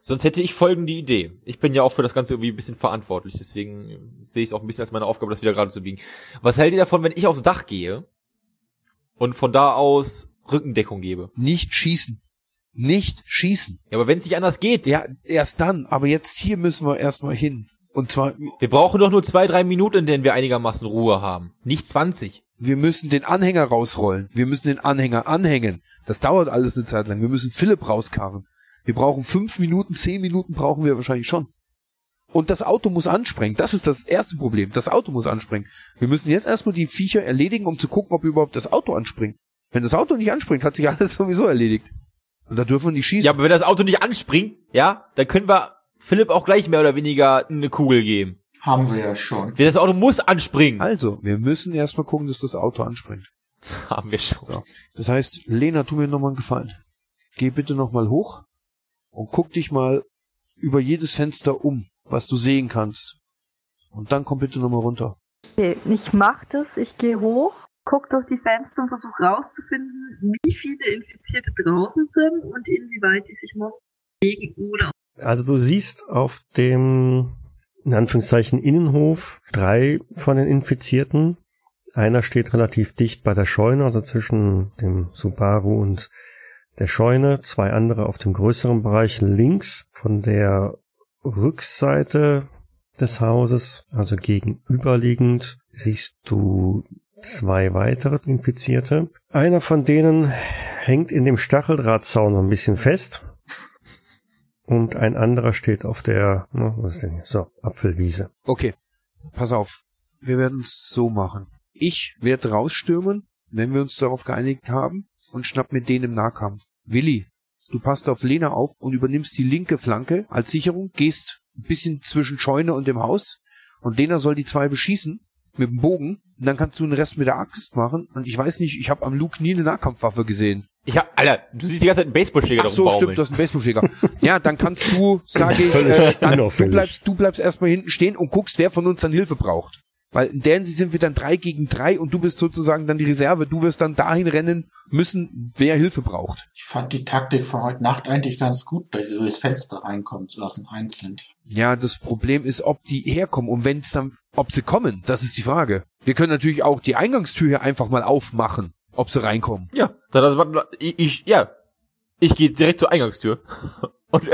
Sonst hätte ich folgende Idee. Ich bin ja auch für das Ganze irgendwie ein bisschen verantwortlich, deswegen äh, sehe ich es auch ein bisschen als meine Aufgabe, das wieder gerade zu biegen. Was hält ihr davon, wenn ich aufs Dach gehe und von da aus Rückendeckung gebe? Nicht schießen. Nicht schießen. Ja, aber wenn es nicht anders geht, Ja, erst dann. Aber jetzt hier müssen wir erstmal hin. Und zwar, wir brauchen doch nur zwei, drei Minuten, in denen wir einigermaßen Ruhe haben. Nicht 20. wir müssen den Anhänger rausrollen. Wir müssen den Anhänger anhängen. Das dauert alles eine Zeit lang. Wir müssen Philipp rauskarren. Wir brauchen fünf Minuten, zehn Minuten brauchen wir wahrscheinlich schon. Und das Auto muss anspringen. Das ist das erste Problem. Das Auto muss anspringen. Wir müssen jetzt erstmal die Viecher erledigen, um zu gucken, ob überhaupt das Auto anspringt. Wenn das Auto nicht anspringt, hat sich alles sowieso erledigt. Und da dürfen wir nicht schießen. Ja, aber wenn das Auto nicht anspringt, ja, dann können wir Philipp auch gleich mehr oder weniger eine Kugel geben. Haben wir ja schon. Das Auto muss anspringen. Also, wir müssen erstmal gucken, dass das Auto anspringt. Haben wir schon. Ja. Das heißt, Lena, tu mir nochmal einen Gefallen. Geh bitte nochmal hoch und guck dich mal über jedes Fenster um, was du sehen kannst. Und dann komm bitte nochmal runter. Okay, ich mach das, ich gehe hoch, guck durch die Fenster und versuche rauszufinden, wie viele Infizierte draußen sind und inwieweit die sich noch bewegen oder Also du siehst auf dem, in Anführungszeichen, Innenhof drei von den Infizierten. Einer steht relativ dicht bei der Scheune, also zwischen dem Subaru und der Scheune. Zwei andere auf dem größeren Bereich links von der Rückseite des Hauses, also gegenüberliegend, siehst du zwei weitere Infizierte. Einer von denen hängt in dem Stacheldrahtzaun so ein bisschen fest. Und ein anderer steht auf der, na, was ist denn hier? So, Apfelwiese. Okay, pass auf. Wir werden es so machen. Ich werde rausstürmen, wenn wir uns darauf geeinigt haben, und schnapp mir den im Nahkampf. Willi, du passt auf Lena auf und übernimmst die linke Flanke als Sicherung, gehst ein bisschen zwischen Scheune und dem Haus, und Lena soll die zwei beschießen mit dem Bogen, und dann kannst du den Rest mit der Axt machen. Und ich weiß nicht, ich habe am Luke nie eine Nahkampfwaffe gesehen. Ich hab, Alter, du siehst die ganze Zeit einen Baseballschläger Ach drauf so, stimmt, das ist ein Baseballschläger. ja, dann kannst du, sage ich, äh, dann, du bleibst, du bleibst erstmal hinten stehen und guckst, wer von uns dann Hilfe braucht. Weil in der Hinsicht sind wir dann drei gegen drei und du bist sozusagen dann die Reserve. Du wirst dann dahin rennen müssen, wer Hilfe braucht. Ich fand die Taktik von heute Nacht eigentlich ganz gut, da die durchs Fenster reinkommen zu lassen, einzeln. Ja, das Problem ist, ob die herkommen und wenn es dann, ob sie kommen, das ist die Frage. Wir können natürlich auch die Eingangstür hier einfach mal aufmachen, ob sie reinkommen. Ja, dann, also, ich, ich, ja, ich gehe direkt zur Eingangstür.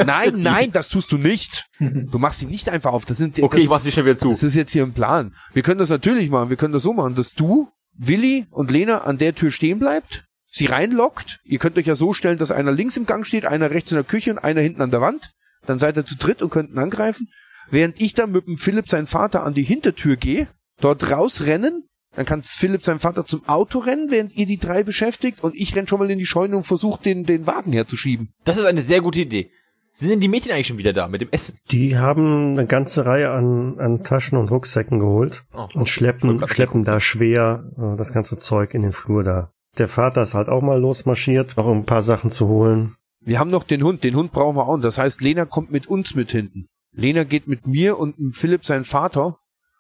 Nein, die. nein, das tust du nicht. Du machst sie nicht einfach auf. Das sind Okay, das, ich mach sie schnell wieder zu. Das ist jetzt hier ein Plan. Wir können das natürlich machen. Wir können das so machen, dass du, Willi und Lena an der Tür stehen bleibt, sie reinlockt. Ihr könnt euch ja so stellen, dass einer links im Gang steht, einer rechts in der Küche und einer hinten an der Wand. Dann seid ihr zu dritt und könnt ihn angreifen. Während ich dann mit dem Philipp, sein Vater, an die Hintertür gehe, dort rausrennen, dann kann Philipp, sein Vater, zum Auto rennen, während ihr die drei beschäftigt und ich renn schon mal in die Scheune und versuche, den, den Wagen herzuschieben. Das ist eine sehr gute Idee. Sind denn die Mädchen eigentlich schon wieder da mit dem Essen? Die haben eine ganze Reihe an, an Taschen und Rucksäcken geholt Oh, und schleppen, schleppen da schwer äh, das ganze Zeug in den Flur da. Der Vater ist halt auch mal losmarschiert, noch um ein paar Sachen zu holen. Wir haben noch den Hund, den Hund brauchen wir auch. Das heißt, Lena kommt mit uns mit hinten. Lena geht mit mir und mit Philipp, sein Vater,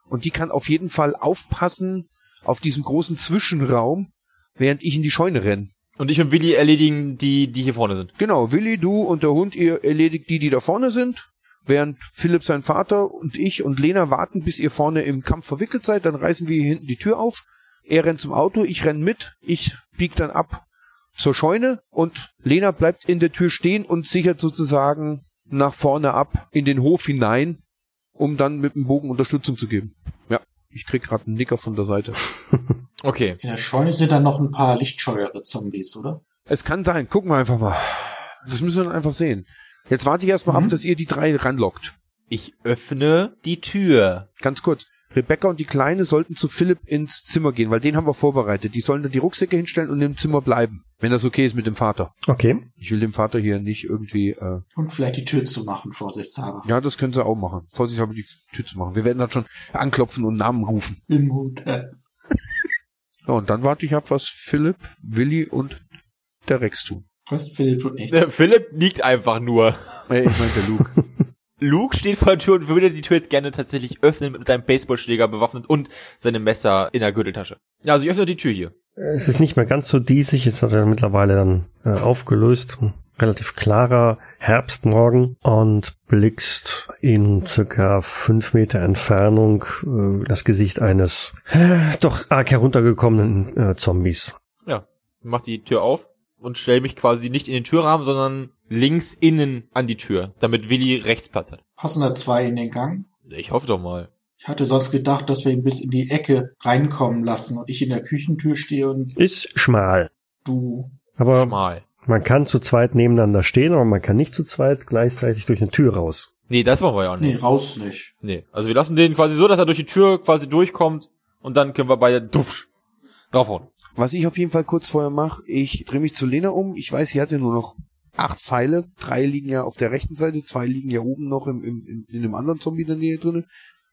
und die kann auf jeden Fall aufpassen auf diesem großen Zwischenraum, während ich in die Scheune renne. Und ich und Willi erledigen die, die hier vorne sind. Genau, Willi, du und der Hund, ihr erledigt die, die da vorne sind, während Philipp, sein Vater und ich und Lena warten, bis ihr vorne im Kampf verwickelt seid, dann reißen wir hier hinten die Tür auf. Er rennt zum Auto, ich renn mit, ich bieg dann ab zur Scheune und Lena bleibt in der Tür stehen und sichert sozusagen nach vorne ab in den Hof hinein, um dann mit dem Bogen Unterstützung zu geben. Ja, ich krieg gerade einen Nicker von der Seite. Okay. In der Scheune sind dann noch ein paar lichtscheuere Zombies, oder? Es kann sein, gucken wir einfach mal. Das müssen wir dann einfach sehen. Jetzt warte ich erstmal Mhm. ab, dass ihr die drei ranlockt. Ich öffne die Tür. Ganz kurz. Rebecca und die Kleine sollten zu Philipp ins Zimmer gehen, weil den haben wir vorbereitet. Die sollen dann die Rucksäcke hinstellen und im Zimmer bleiben. Wenn das okay ist mit dem Vater. Okay. Ich will dem Vater hier nicht irgendwie, äh, Und vielleicht die Tür zu machen, vorsichtshalber. ja, das können sie auch machen. Vorsichtshalber die Tür zu machen. Wir werden dann schon anklopfen und Namen rufen. Im Hotel. Ja, und dann warte ich ab, was Philipp, Willi und der Rex tun. Was? Philipp tut nichts. Der Philipp liegt einfach nur. Äh, ich meine der Luke. Luke steht vor der Tür und würde die Tür jetzt gerne tatsächlich öffnen mit einem Baseballschläger bewaffnet und seinem Messer in der Gürteltasche. Ja, also ich öffne die Tür hier. Es ist nicht mehr ganz so diesig, es hat ja mittlerweile dann äh, aufgelöst. Ein relativ klarer Herbstmorgen und blickst in circa fünf Meter Entfernung äh, das Gesicht eines äh, doch arg heruntergekommenen äh, Zombies. Ja, mach die Tür auf und stell mich quasi nicht in den Türrahmen, sondern links innen an die Tür, damit Willi rechts Platz hat. Passen da zwei in den Gang? Ich hoffe doch mal. Ich hatte sonst gedacht, dass wir ihn bis in die Ecke reinkommen lassen und ich in der Küchentür stehe und Ist schmal. du. Aber Schmal. man kann zu zweit nebeneinander stehen, aber man kann nicht zu zweit gleichzeitig durch eine Tür raus. Nee, das wollen wir ja auch Nee, nicht. raus nicht. Nee. Also wir lassen den quasi so, dass er durch die Tür quasi durchkommt und dann können wir beide duff draufhauen. Was ich auf jeden Fall kurz vorher mache, ich drehe mich zu Lena um. Ich weiß, sie hatte nur noch acht Pfeile. Drei liegen ja auf der rechten Seite, zwei liegen ja oben noch im, im, in dem anderen Zombie in der Nähe drinne.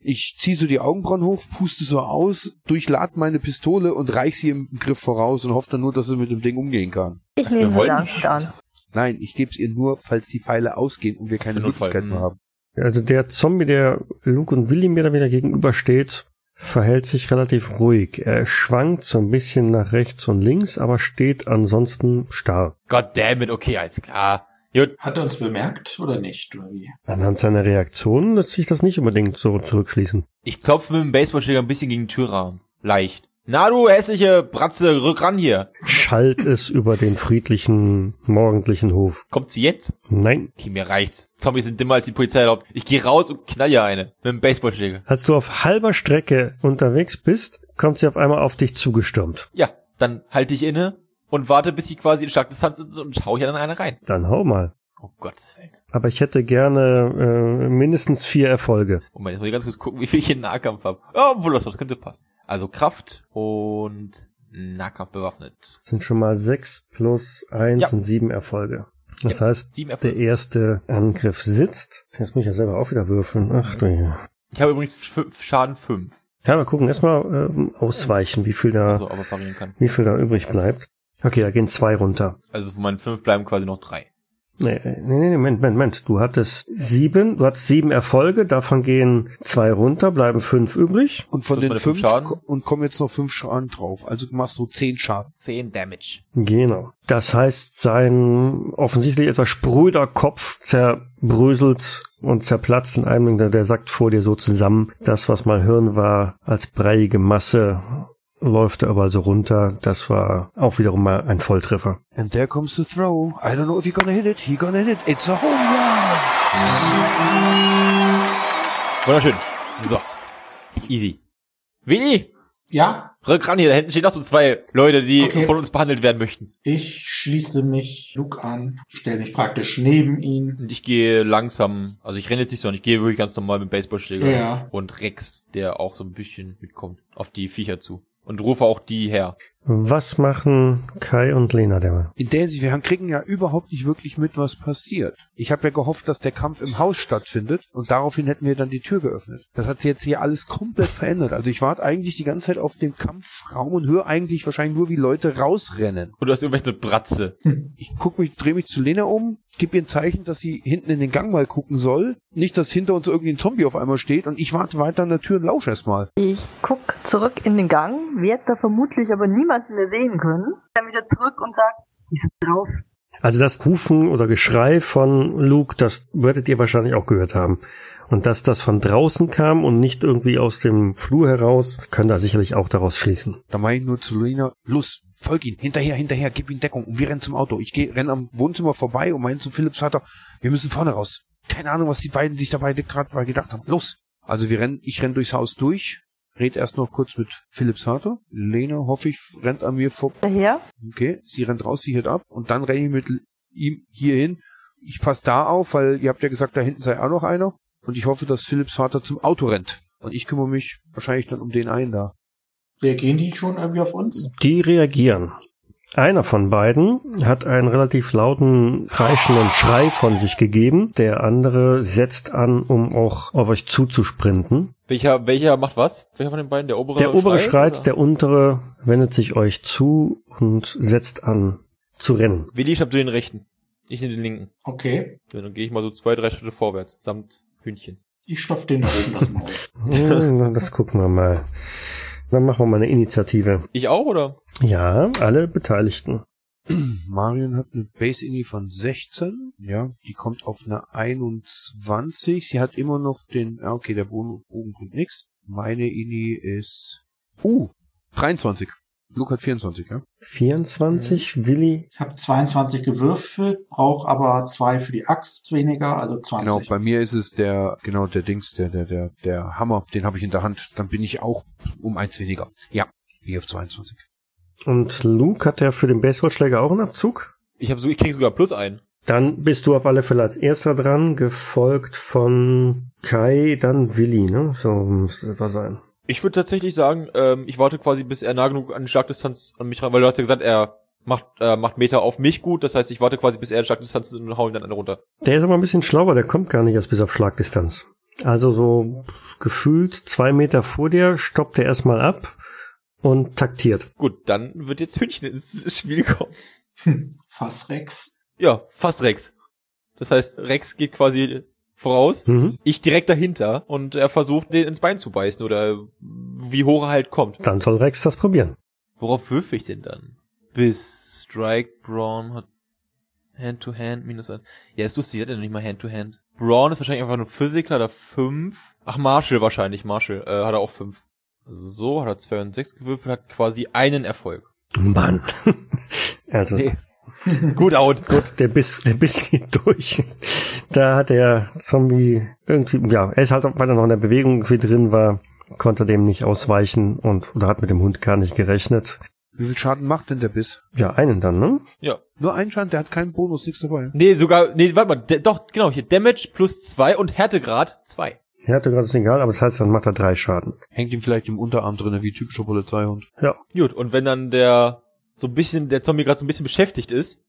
Ich ziehe so die Augenbrauen hoch, puste so aus, durchlad meine Pistole und reich sie im Griff voraus und hoffe dann nur, dass sie mit dem Ding umgehen kann. Ich Wir nehme sie wollten dankend an. Nein, ich gebe es ihr nur, falls die Pfeile ausgehen und wir keine Möglichkeit mehr hm. haben. Also der Zombie, der Luke und Willi mir da wieder gegenübersteht, verhält sich relativ ruhig. Er schwankt so ein bisschen nach rechts und links, aber steht ansonsten starr. God damn it, okay, alles klar. Gut. Hat er uns bemerkt oder nicht, oder wie? Anhand seiner Reaktionen lässt sich das nicht unbedingt so zurückschließen. Ich klopfe mit dem Baseballschläger ein bisschen gegen den Türrahmen. Leicht. Na du hässliche Bratze, rück ran hier. Schallt es über den friedlichen morgendlichen Hof. Kommt sie jetzt? Nein, Okay, mir reicht's. Zombies sind dümmer als die Polizei erlaubt. Ich gehe raus und knall ihr eine. Mit dem Baseballschläger. als du auf halber Strecke unterwegs bist, kommt sie auf einmal auf dich zugestürmt. Ja, dann halte ich inne und warte, bis sie quasi in Schlagdistanz ist und hau hier dann eine rein. Dann hau mal. Oh Gottes Willen. Aber ich hätte gerne äh, mindestens vier Erfolge. Moment, jetzt muss ich ganz kurz gucken, wie viel ich in Nahkampf habe. Oh, obwohl das, das könnte passen. Also Kraft und Nahkampf bewaffnet. Das sind schon mal sechs plus eins Ja. sind sieben Erfolge. Das Ja, heißt, der erste Angriff sitzt. Jetzt muss ich ja selber auch wieder würfeln. Ach du je. Ich habe übrigens fünf, Schaden fünf. Ja, wir gucken erstmal ähm, ausweichen, wie viel da, Also, aber parieren kann. wie viel da übrig bleibt. Okay, da gehen zwei runter. Also von meinen fünf bleiben quasi noch drei. Nee, nee, nee, Moment, Moment, Moment. Du hattest sieben, du hattest sieben Erfolge, davon gehen zwei runter, bleiben fünf übrig. Und von Das den fünf fünf Schaden? und kommen jetzt noch fünf Schaden drauf. Also machst du zehn Schaden. 10 Damage. Genau. Das heißt, sein offensichtlich etwas spröder Kopf zerbröselt und zerplatzt in einem, der, der sackt vor dir so zusammen. Das, was mal Hirn war, als breiige Masse, läuft er überall so runter. Das war auch wiederum mal ein Volltreffer. And there comes the throw. I don't know if you're gonna hit it. He gonna hit it. It's a home run. Wunderschön. So. Easy. Willi! Ja, Rück ran hier, da hinten stehen noch so zwei Leute, die Okay. von uns behandelt werden möchten. ich schließe mich Luke an, stelle mich praktisch neben ihn. Und ich gehe langsam, also ich renne jetzt nicht so, ich gehe wirklich ganz normal mit dem Baseballschläger Ja. und Rex, der auch so ein bisschen mitkommt, auf die Viecher zu. Und rufe auch die her. Was machen Kai und Lena derweil? In der Hinsicht, wir kriegen ja überhaupt nicht wirklich mit, was passiert. Ich habe ja gehofft, dass der Kampf im Haus stattfindet und daraufhin hätten wir dann die Tür geöffnet. Das hat sich jetzt hier alles komplett verändert. Also ich warte eigentlich die ganze Zeit auf dem Kampfraum und höre eigentlich wahrscheinlich nur, wie Leute rausrennen. Und du hast irgendwelche Bratze. Ich guck mich, drehe mich zu Lena um, gebe ihr ein Zeichen, dass sie hinten in den Gang mal gucken soll. Nicht, dass hinter uns irgendwie ein Zombie auf einmal steht und ich warte weiter an der Tür und lausche erstmal. Ich guck zurück in den Gang, werde da vermutlich aber niemanden mehr sehen können. Dann wieder zurück und sag, die sind drauf. Also das Rufen oder Geschrei von Luke, das werdet ihr wahrscheinlich auch gehört haben. Und dass das von draußen kam und nicht irgendwie aus dem Flur heraus, könnt ihr sicherlich auch daraus schließen. Da meine ich nur zu Lena, los, folg ihn, hinterher, hinterher, gib ihm Deckung. Und wir rennen zum Auto. Ich geh, renn am Wohnzimmer vorbei und meine zu Philipps Vater, wir müssen vorne raus. Keine Ahnung, was die beiden sich dabei gerade gedacht haben. Los. Also wir rennen, ich renn durchs Haus durch, red erst noch kurz mit Philipps Vater. Lena, hoffe ich, rennt an mir vor. Daher, Okay, sie rennt raus, sie hört ab und dann renne ich mit ihm hier hin. Ich passe da auf, weil ihr habt ja gesagt, da hinten sei auch noch einer. Und ich hoffe, dass Philipps Vater zum Auto rennt. Und ich kümmere mich wahrscheinlich dann um den einen da. Reagieren die schon irgendwie auf uns? Die reagieren. Einer von beiden hat einen relativ lauten, kreischenden Schrei von sich gegeben. Der andere setzt an, um auch auf euch zuzusprinten. Welcher, welcher macht was? Welcher von den beiden? Der obere Der obere schreit, oder? der untere wendet sich euch zu und setzt an zu rennen. Willi schnappt den rechten. Ich nehme den linken. Okay. Ja, Dann gehe ich mal so zwei, drei Schritte vorwärts, samt Hühnchen. Ich stopf den da oben das Maul. Hm, Das gucken wir mal. Dann machen wir mal eine Initiative. Ich auch, oder? Ja, alle Beteiligten. Marion hat eine Base Ini von 16. Ja, die kommt auf eine 21. Sie hat immer noch den, ah, okay, der Bogen, Bogen bringt nix. Meine Ini ist, uh, 23. Luke hat 24, ja? 24, Willi. Ich habe 22 gewürfelt, brauche aber zwei für die Axt weniger, also 20. Genau, bei mir ist es der, genau, der Dings, der, der, der, der Hammer, den habe ich in der Hand. Dann bin ich auch um eins weniger. Ja, hier auf 22. Und Luke hat ja für den Baseballschläger auch einen Abzug. Ich habe so, ich krieg sogar plus ein. Dann bist du auf alle Fälle als erster dran, gefolgt von Kai, dann Willi, ne? So müsste etwa sein. Ich würde tatsächlich sagen, ähm, ich warte quasi, bis er nah genug an Schlagdistanz an mich ran, weil du hast ja gesagt, er macht, äh, macht Meter auf mich gut, das heißt, ich warte quasi, bis er in Schlagdistanz ist und hau ihn dann runter. Der ist aber ein bisschen schlauer, der kommt gar nicht erst bis auf Schlagdistanz. Also so gefühlt zwei Meter vor dir stoppt er erstmal ab und taktiert. Gut, dann wird jetzt Hühnchen ins Spiel kommen. Hm, Fass Rex. Ja, fast Rex. Das heißt, Rex geht quasi voraus, Mhm. ich direkt dahinter und er versucht, den ins Bein zu beißen oder wie hoch er halt kommt. Dann soll Rex das probieren. Worauf würfe ich denn dann? Bis Strike Braun hat Hand-to-Hand minus ein. Ja, ist lustig, hat er noch nicht mal Hand-to-Hand. Braun ist wahrscheinlich einfach nur Physiker, hat er fünf. Ach, Marshall wahrscheinlich, Marshall, äh, hat er auch fünf. Also so, hat er zwei und sechs gewürfelt, hat quasi einen Erfolg. Mann. Also Nee. Gut out. gut, der Biss, der Biss geht durch. Da hat der Zombie irgendwie, ja, er ist halt, weil er noch in der Bewegung irgendwie drin war, konnte dem nicht ausweichen und oder hat mit dem Hund gar nicht gerechnet. Wie viel Schaden macht denn der Biss? Ja, einen dann, ne? Ja. Nur ein Schaden, der hat keinen Bonus, nichts dabei. Nee, sogar, nee, warte mal, doch, genau, hier Damage plus zwei und Härtegrad zwei. Hatte gerade ist egal, aber das heißt, dann macht er drei Schaden. Hängt ihm vielleicht im Unterarm drinne, wie typischer Polizeihund. Ja. Gut, und wenn dann der so ein bisschen, der Zombie gerade so ein bisschen beschäftigt ist,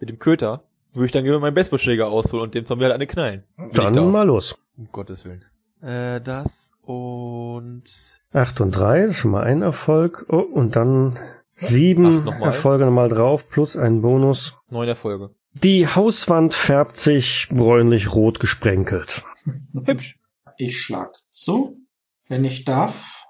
mit dem Köter, würde ich dann lieber meinen Baseballschläger ausholen und dem Zombie halt eine knallen. Dann darf. mal los. Um Gottes Willen. Äh, das und... Acht und drei, das ist schon mal ein Erfolg. Oh, und dann sieben nochmal. Erfolge nochmal drauf, plus ein Bonus. Neun Erfolge. Die Hauswand färbt sich bräunlich-rot gesprenkelt. Hübsch. Ich schlag zu, wenn ich darf,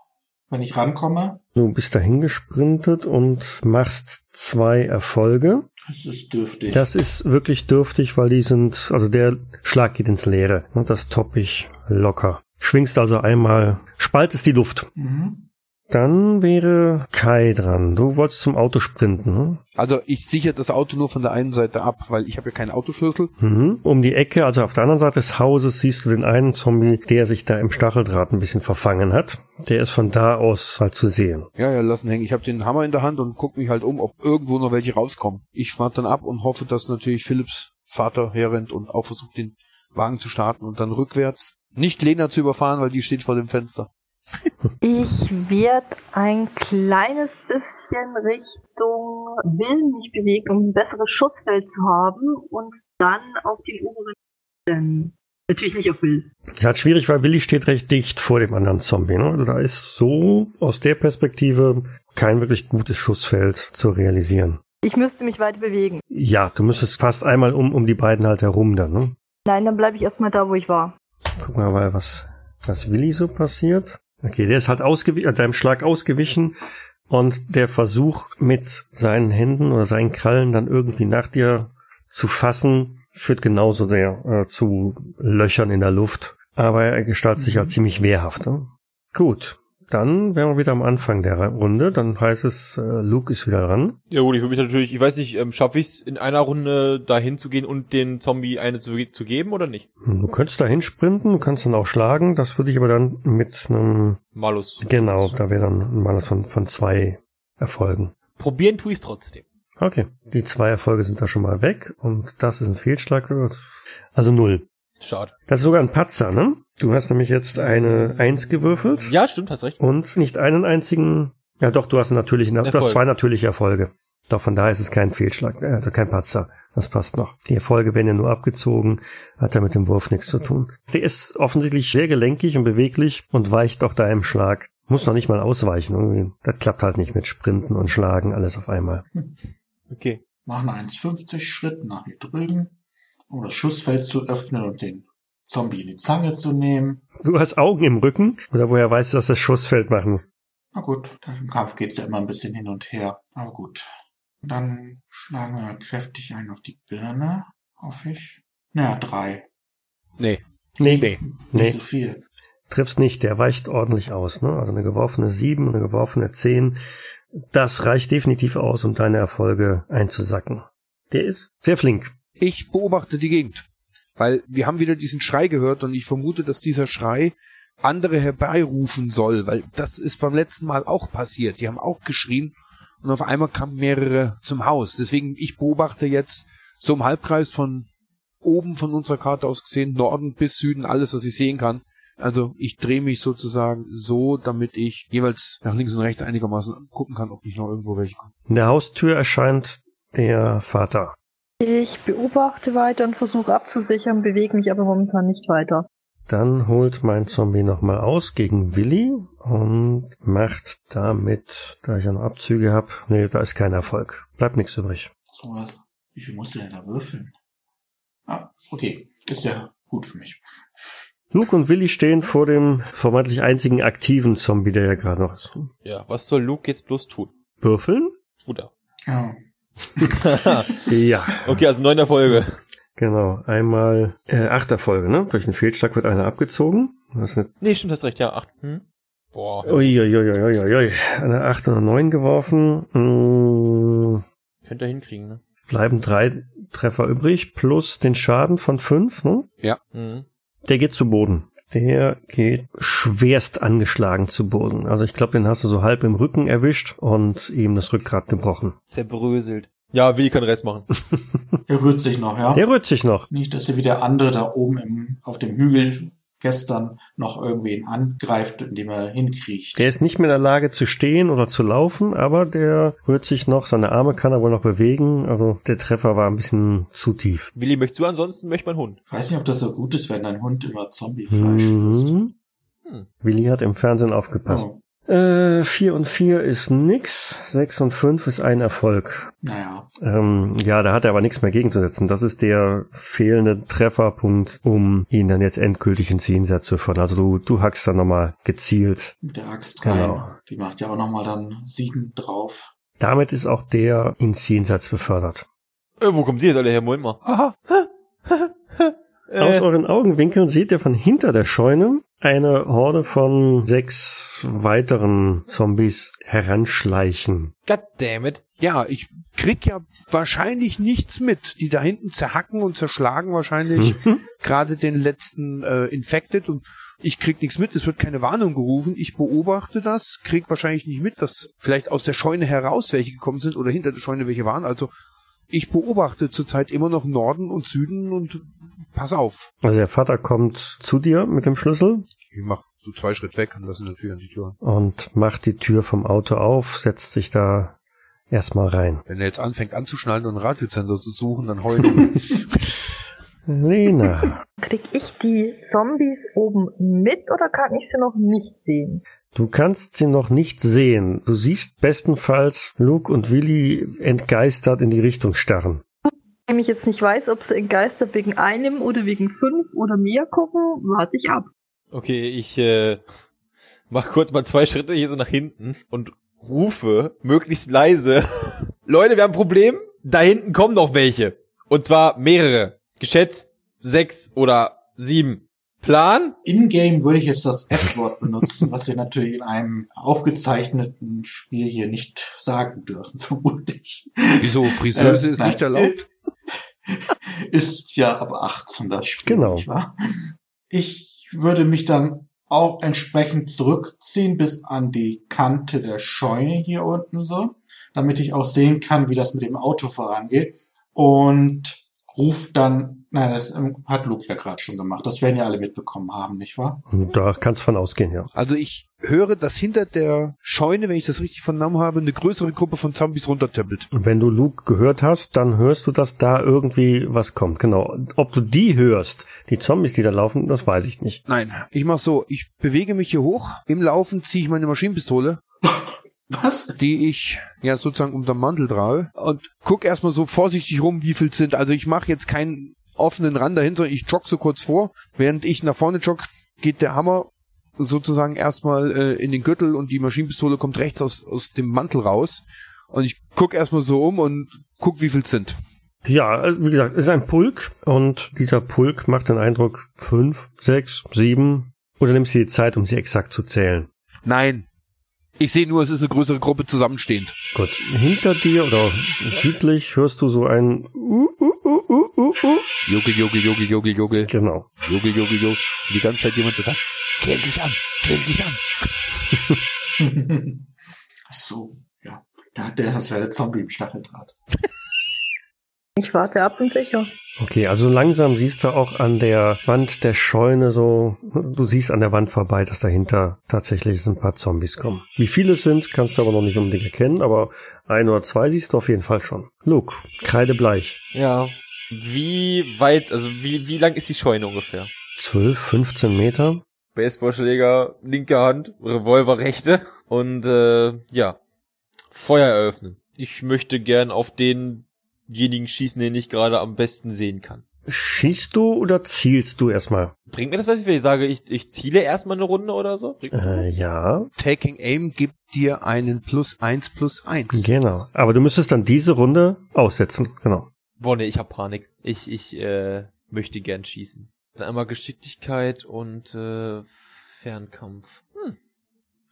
wenn ich rankomme. Du bist dahin gesprintet und machst zwei Erfolge. Das ist dürftig. Das ist wirklich dürftig, weil die sind, also der Schlag geht ins Leere. Und das topp ich locker. Schwingst also einmal, spaltest die Luft. mhm. Dann wäre Kai dran. Du wolltest zum Auto sprinten, hm? Also ich sichere das Auto nur von der einen Seite ab, weil ich habe ja keinen Autoschlüssel. Mhm. Um die Ecke, also auf der anderen Seite des Hauses, siehst du den einen Zombie, der sich da im Stacheldraht ein bisschen verfangen hat. Der ist von da aus halt zu sehen. Ja, ja, lassen hängen. Ich habe den Hammer in der Hand und guck mich halt um, ob irgendwo noch welche rauskommen. Ich fahre dann ab und hoffe, dass natürlich Philips Vater herrennt und auch versucht, den Wagen zu starten und dann rückwärts. Nicht Lena zu überfahren, weil die steht vor dem Fenster. Ich werde ein kleines bisschen Richtung Will mich bewegen, um ein besseres Schussfeld zu haben und dann auf den oberen stellen. Natürlich nicht auf Will. Ist halt schwierig, weil Willi steht recht dicht vor dem anderen Zombie. Ne? Also da ist so aus der Perspektive kein wirklich gutes Schussfeld zu realisieren. Ich müsste mich weiter bewegen. Ja, du müsstest fast einmal um, um die beiden halt herum dann. Ne? Nein, dann bleibe ich erstmal da, wo ich war. Guck mal, mal, was, was Willi so passiert. Okay, der ist halt ausgewichen, deinem Schlag ausgewichen und der Versuch mit seinen Händen oder seinen Krallen dann irgendwie nach dir zu fassen, führt genauso der äh, zu Löchern in der Luft. Aber er gestaltet sich halt ziemlich wehrhaft. Ne? Gut, dann wären wir wieder am Anfang der Runde. Dann heißt es, äh, Luke ist wieder dran. Ja gut, ich würde mich natürlich, ich weiß nicht, ähm, schaffe ich es in einer Runde dahin zu gehen und den Zombie eine zu, zu geben oder nicht? Du könntest dahin sprinten, du kannst dann auch schlagen. Das würde ich aber dann mit einem, Malus. genau, da wäre dann ein Malus von, von zwei Erfolgen. Probieren tue ich trotzdem. Okay, die zwei Erfolge sind da schon mal weg und das ist ein Fehlschlag, also null. Schade. Das ist sogar ein Patzer, ne? Du hast nämlich jetzt eine Eins gewürfelt Ja, stimmt, hast recht. und nicht einen einzigen, ja doch, du hast natürlich, du hast zwei natürliche Erfolge. Doch von daher ist es kein Fehlschlag, äh, also kein Patzer. Das passt noch. Die Erfolge werden ja nur abgezogen, hat ja mit dem Wurf nichts zu tun. Der ist offensichtlich sehr gelenkig und beweglich und weicht doch da im Schlag. Muss noch nicht mal ausweichen. Irgendwie. Das klappt halt nicht mit Sprinten und Schlagen, alles auf einmal. Okay. Machen 1,50 Schritt nach hier drüben, um das Schussfeld zu öffnen und den Zombie in die Zange zu nehmen. Du hast Augen im Rücken? Oder woher weißt du, dass das Schussfeld machen? Na gut, im Kampf geht's ja immer ein bisschen hin und her. Aber gut. Dann schlagen wir mal kräftig einen auf die Birne, hoffe ich. Naja, drei. Nee. Nee, Nee. nee. Nicht so viel. triffst nicht, der weicht ordentlich aus. Ne? Also eine geworfene 7 und eine geworfene 10. Das reicht definitiv aus, um deine Erfolge einzusacken. Der ist sehr flink. Ich beobachte die Gegend, weil wir haben wieder diesen Schrei gehört und ich vermute, dass dieser Schrei andere herbeirufen soll, weil das ist beim letzten Mal auch passiert. Die haben auch geschrien und auf einmal kamen mehrere zum Haus. Deswegen, ich beobachte jetzt so im Halbkreis von oben von unserer Karte aus gesehen, Norden bis Süden, alles, was ich sehen kann. Also ich drehe mich sozusagen so, damit ich jeweils nach links und rechts einigermaßen gucken kann, ob nicht noch irgendwo welche kommen. In der Haustür erscheint der Vater. Ich beobachte weiter und versuche abzusichern, bewege mich aber momentan nicht weiter. Dann holt mein Zombie nochmal aus gegen Willi und macht damit, da ich ja noch Abzüge habe, nee, da ist kein Erfolg. Bleibt nichts übrig. So was. Wie viel musst du denn da würfeln? Ah, okay. Ist ja gut für mich. Luke und Willi stehen vor dem vermeintlich einzigen aktiven Zombie, der ja gerade noch ist. Ja, was soll Luke jetzt bloß tun? Würfeln? Bruder. Ja. Ja. okay, also neun Erfolge. Genau, einmal äh, acht Erfolge, ne? Durch einen Fehlschlag wird einer abgezogen. Das ist eine Nee, stimmt, hast recht, ja, acht. Hm? Boah. Uiuiuiuiui. Eine 8 und eine 9 geworfen. Mm, Könnt ihr hinkriegen, ne? bleiben drei Treffer übrig, plus den Schaden von fünf, ne? Mhm. Der geht zu Boden. Der geht schwerst angeschlagen zu Boden. Also ich glaube, den hast du so halb im Rücken erwischt und ihm das Rückgrat gebrochen. Zerbröselt. Ja, Willi kann Rest machen. Er rührt sich noch, ja? Der rührt sich noch. Nicht, dass er wie der andere da oben im, auf dem Hügel gestern noch irgendwen angreift, indem er hinkriecht. Der ist nicht mehr in der Lage zu stehen oder zu laufen, aber der rührt sich noch. Seine Arme kann er wohl noch bewegen. Also der Treffer war ein bisschen zu tief. Willi, möchtest du ansonsten, möchte mein Hund. Ich weiß nicht, ob das so gut ist, wenn dein Hund immer Zombiefleisch frisst. Mhm. Hm. Willi hat im Fernsehen aufgepasst. Oh. Äh, 4 und 4 ist nix, 6 und 5 ist ein Erfolg. Naja, Ähm, ja, da hat er aber nichts mehr gegenzusetzen. Das ist der fehlende Trefferpunkt, um ihn dann jetzt endgültig ins Jenseits zu führen. Also du, du hackst dann nochmal gezielt. mit der Axt rein. Genau. Die macht ja auch nochmal dann sieben drauf. Damit ist auch der ins Jenseits befördert. Äh, wo kommen die jetzt alle her? Moment mal. Aha. Aus Äh, euren Augenwinkeln seht ihr von hinter der Scheune eine Horde von sechs weiteren Zombies heranschleichen. God damn it. Ja, ich krieg ja wahrscheinlich nichts mit. Die da hinten zerhacken und zerschlagen wahrscheinlich Mhm. gerade den letzten äh, Infected und ich krieg nichts mit. Es wird keine Warnung gerufen. Ich beobachte das, krieg wahrscheinlich nicht mit, dass vielleicht aus der Scheune heraus welche gekommen sind oder hinter der Scheune welche waren. Also ich beobachte zurzeit immer noch Norden und Süden und pass auf. Also der Vater kommt zu dir mit dem Schlüssel Ich mach so zwei Schritt weg und lasse Tür an die Tür. und macht die Tür vom Auto auf, setzt sich da erstmal rein. Wenn er jetzt anfängt anzuschnallen und einen Radiosender zu suchen, dann heulen. Lena, Krieg ich die Zombies oben mit oder kann ich sie noch nicht sehen? Du kannst sie noch nicht sehen. Du siehst bestenfalls Luke und Willi entgeistert in die Richtung starren. Wenn ich jetzt nicht weiß, ob sie entgeistert wegen einem oder wegen fünf oder mehr gucken, warte ich ab. Okay, ich äh, mach kurz mal zwei Schritte hier so nach hinten und rufe möglichst leise. Leute, wir haben ein Problem. Da hinten kommen noch welche. Und zwar mehrere. Geschätzt sechs oder sieben. Plan? In-game würde ich jetzt das F-Wort benutzen, was wir natürlich in einem aufgezeichneten Spiel hier nicht sagen dürfen, vermutlich. Wieso? Friseuse Äh, ist nicht erlaubt? Ist ja ab 18 das Spiel, Genau. nicht wahr? Ich würde mich dann auch entsprechend zurückziehen bis an die Kante der Scheune hier unten so, damit ich auch sehen kann, wie das mit dem Auto vorangeht. Und ruf dann, nein, das ähm, hat Luke ja gerade schon gemacht. Das werden ja alle mitbekommen haben, nicht wahr? Da kannst von ausgehen, ja. Also ich höre, dass hinter der Scheune, wenn ich das richtig vernommen habe, eine größere Gruppe von Zombies runtertippelt. Und wenn du Luke gehört hast, dann hörst du, dass da irgendwie was kommt. Genau. Ob du die hörst, die Zombies, die da laufen, das weiß ich nicht. Nein, ich mach so, ich bewege mich hier hoch, im Laufen ziehe ich meine Maschinenpistole, Was? die ich ja sozusagen unterm Mantel trage und guck erstmal so vorsichtig rum, wie viel es sind. Also ich mache jetzt keinen offenen Rand dahinter, ich jogge so kurz vor. Während ich nach vorne jogge, geht der Hammer sozusagen erstmal äh, in den Gürtel und die Maschinenpistole kommt rechts aus, aus dem Mantel raus. Und ich guck erstmal so um und guck, wie viel es sind. Ja, also wie gesagt, es ist ein Pulk und dieser Pulk macht den Eindruck fünf, sechs, sieben. Oder nimmst du die Zeit, um sie exakt zu zählen? Nein. Ich sehe nur, es ist eine größere Gruppe zusammenstehend. Gut. Hinter dir oder südlich hörst du so ein uh, uh, uh, uh, uh, uh. Jogel, jogel, jogel, jogel, jogel. Genau. Jogel, jogel, jogel. Und die ganze Zeit jemand, der sagt, geh endlich an, geh endlich an. Ach so, ja. Da hat der das wäre der Zombie im Stacheldraht. Ich warte ab und sicher. Okay, also langsam siehst du auch an der Wand der Scheune so, du siehst an der Wand vorbei, dass dahinter tatsächlich ein paar Zombies kommen. Wie viele es sind, kannst du aber noch nicht unbedingt erkennen, aber ein oder zwei siehst du auf jeden Fall schon. Luke, kreidebleich. Ja. Wie weit, also wie, wie lang ist die Scheune ungefähr? 12, 15 Meter. Baseballschläger, linke Hand, Revolver rechte und äh, ja, Feuer eröffnen. Ich möchte gern auf denjenigen schießen, den ich gerade am besten sehen kann. Schießt du oder zielst du erstmal? Bringt mir das was, wenn ich sage, ich, ich ziele erstmal eine Runde oder so? Äh, ja, Taking Aim gibt dir einen plus eins plus eins. genau. Aber du müsstest dann diese Runde aussetzen, genau. Boah, nee, ich hab Panik. Ich, ich, äh, möchte gern schießen. Dann einmal Geschicklichkeit und, äh, Fernkampf. Hm.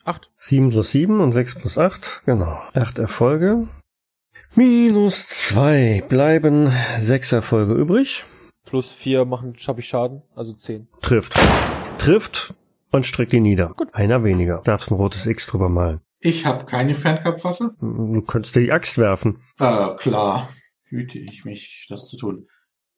Acht. 7 plus 7 und 6 plus 8, genau. 8 Erfolge. Minus 2 bleiben 6 Erfolge übrig. Plus vier machen, hab ich Schaden, also zehn. Trifft. Trifft und streckt ihn nieder. Einer weniger. Darfst ein rotes X drüber malen. Ich habe keine Fernkampfwaffe. Du könntest dir die Axt werfen. Äh, klar, hüte ich mich, das zu tun.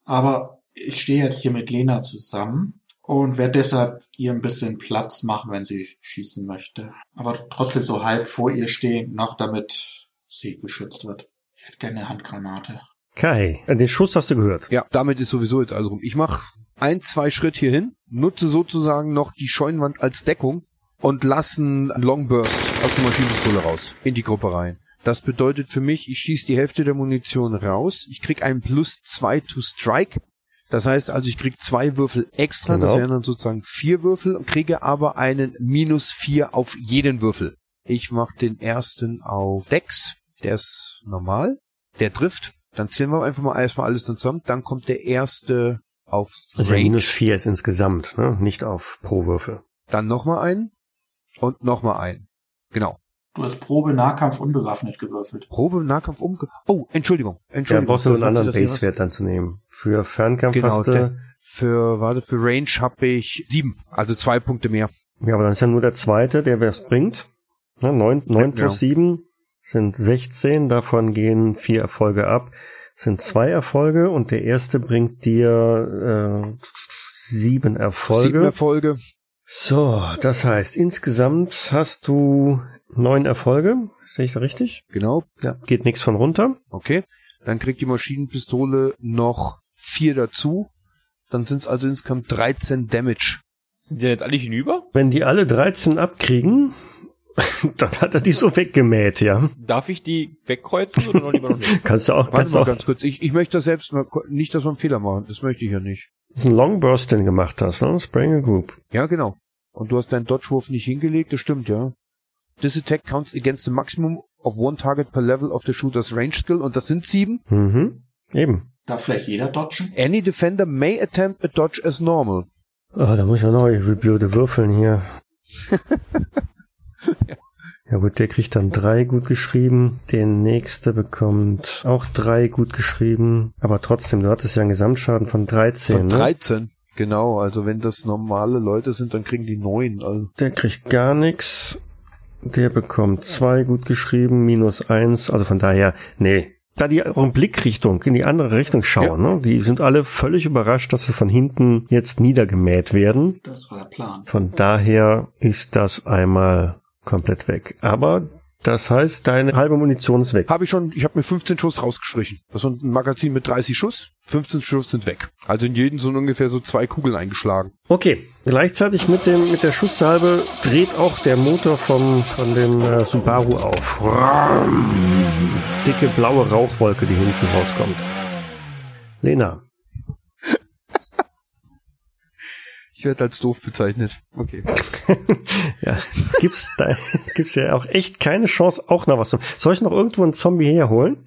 Aber ich stehe jetzt hier mit Lena zusammen und werde deshalb ihr ein bisschen Platz machen, wenn sie schießen möchte. Aber trotzdem so halb vor ihr stehen, noch damit sie geschützt wird. Ich hätte gerne eine Handgranate. Kai, den Schuss hast du gehört. Ja, damit ist sowieso jetzt also rum. Ich mach ein, zwei Schritt hier hin, nutze sozusagen noch die Scheunenwand als Deckung und lassen Long Burst aus der Maschinenpistole raus. In die Gruppe rein. Das bedeutet für mich, ich schieße die Hälfte der Munition raus. Ich krieg einen plus zwei to strike. Das heißt also, ich krieg zwei Würfel extra. Das Genau. wären dann sozusagen vier Würfel und kriege aber einen minus vier auf jeden Würfel. Ich mache den ersten auf Dex. Der ist normal. Der trifft. Dann zählen wir einfach mal erstmal alles dann zusammen. Dann kommt der erste auf Also Range. minus vier ist insgesamt, ne? nicht auf pro Würfel. Dann nochmal einen. Und nochmal einen. Genau. Du hast Probe Nahkampf unbewaffnet gewürfelt. Probe Nahkampf umge... Oh, Entschuldigung. Ja, Entschuldigung. brauchst du einen anderen Basewert dann zu nehmen. Für Fernkampf Genau, hast du, Für, warte, für Range habe ich sieben. Also zwei Punkte mehr. ja, aber dann ist ja nur der zweite, der was bringt. Ne? Neun, neun Ja, plus sieben sind 16, davon gehen vier Erfolge ab, sind zwei Erfolge und der erste bringt dir äh, sieben Erfolge. Sieben Erfolge. So, das heißt, insgesamt hast du neun Erfolge. Sehe ich da richtig? Genau. Ja. Geht nichts von runter. Okay. Dann kriegt die Maschinenpistole noch vier dazu. Dann sind es also insgesamt 13 Damage. Sind die jetzt alle hinüber? Wenn die alle 13 abkriegen, dann hat er die so weggemäht, ja. Darf ich die wegkreuzen oder noch lieber noch nicht? Kannst du auch, Warte kannst du mal auch, ganz kurz. Ich, ich möchte das selbst mal, nicht, dass wir einen Fehler machen. Das möchte ich ja nicht. das ist ein Longburst, den du gemacht hast, ne? Spraying a Group. Ja, genau. Und du hast deinen Dodge-Wurf nicht hingelegt, das stimmt, ja. This attack counts against the maximum of one target per level of the shooter's range skill und das sind sieben. Mhm. Eben. Darf vielleicht jeder dodgen? Any defender may attempt a dodge as normal. Oh, da muss ich ja noch wie blöde würfeln hier. Ja gut, der kriegt dann drei gut geschrieben. Der nächste bekommt auch drei gut geschrieben. Aber trotzdem, du hattest ja einen Gesamtschaden von 13, Von ne? 13. Genau, also wenn das normale Leute sind, dann kriegen die neun. Also, Der kriegt gar nichts. Der bekommt zwei gut geschrieben, minus eins. Also von daher, nee. Da die auch in Blickrichtung, in die andere Richtung schauen, ne? Die sind alle völlig überrascht, dass sie von hinten jetzt niedergemäht werden. Das war der Plan. Von daher ist das einmal komplett weg. Aber das heißt, deine halbe Munition ist weg. habe ich schon, ich habe mir 15 Schuss rausgestrichen. Das ist ein Magazin mit 30 Schuss. 15 Schuss sind weg. Also in jeden sind ungefähr so zwei Kugeln eingeschlagen. Okay, gleichzeitig mit dem mit der Schusssalbe dreht auch der Motor vom von dem äh, Subaru auf. Dicke blaue Rauchwolke, die hinten rauskommt. Lena, Ich werde als doof bezeichnet. Okay. ja, gibt's da gibt's ja auch echt keine Chance, auch noch was zu. Soll ich noch irgendwo einen Zombie herholen?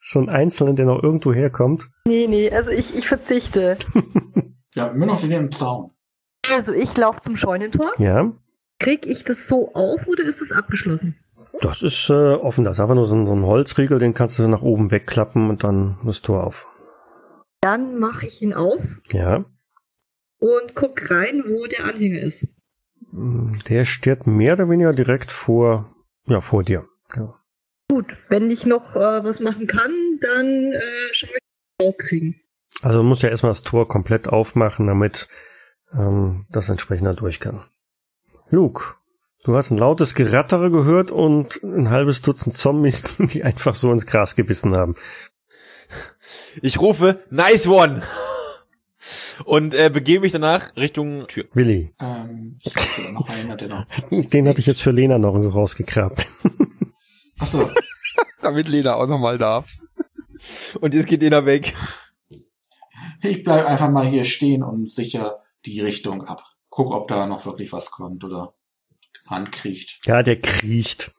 So einen einzelnen, der noch irgendwo herkommt? Nee, nee, also ich, ich verzichte. Ja, immer noch den im Zaun. Also ich laufe zum Scheunentor. Ja, Krieg ich das so auf oder ist es abgeschlossen? das ist äh, offen. Das ist einfach nur so ein, so ein Holzriegel, den kannst du nach oben wegklappen und dann das Tor auf. Dann mache ich ihn auf Ja, und guck rein, wo der Anhänger ist. der steht mehr oder weniger direkt vor, ja, vor dir. Ja. Gut, wenn ich noch äh, was machen kann, dann äh, schaue ich, was wir rauskriegen. Also du musst ja erstmal das Tor komplett aufmachen, damit ähm, das entsprechend da durch kann. Luke, du hast ein lautes Gerattere gehört und ein halbes Dutzend Zombies, die einfach so ins Gras gebissen haben. Ich rufe, nice one! Und äh, begebe mich danach Richtung Tür. Willi, Ähm, ich weiß noch einer, der noch. den hatte ich jetzt für Lena noch rausgekrabt. Achso, Damit Lena auch nochmal darf. Und jetzt geht Lena weg. ich bleib einfach mal hier stehen und sicher die Richtung ab. Guck, ob da noch wirklich was kommt oder Hand kriecht. Ja, der kriecht.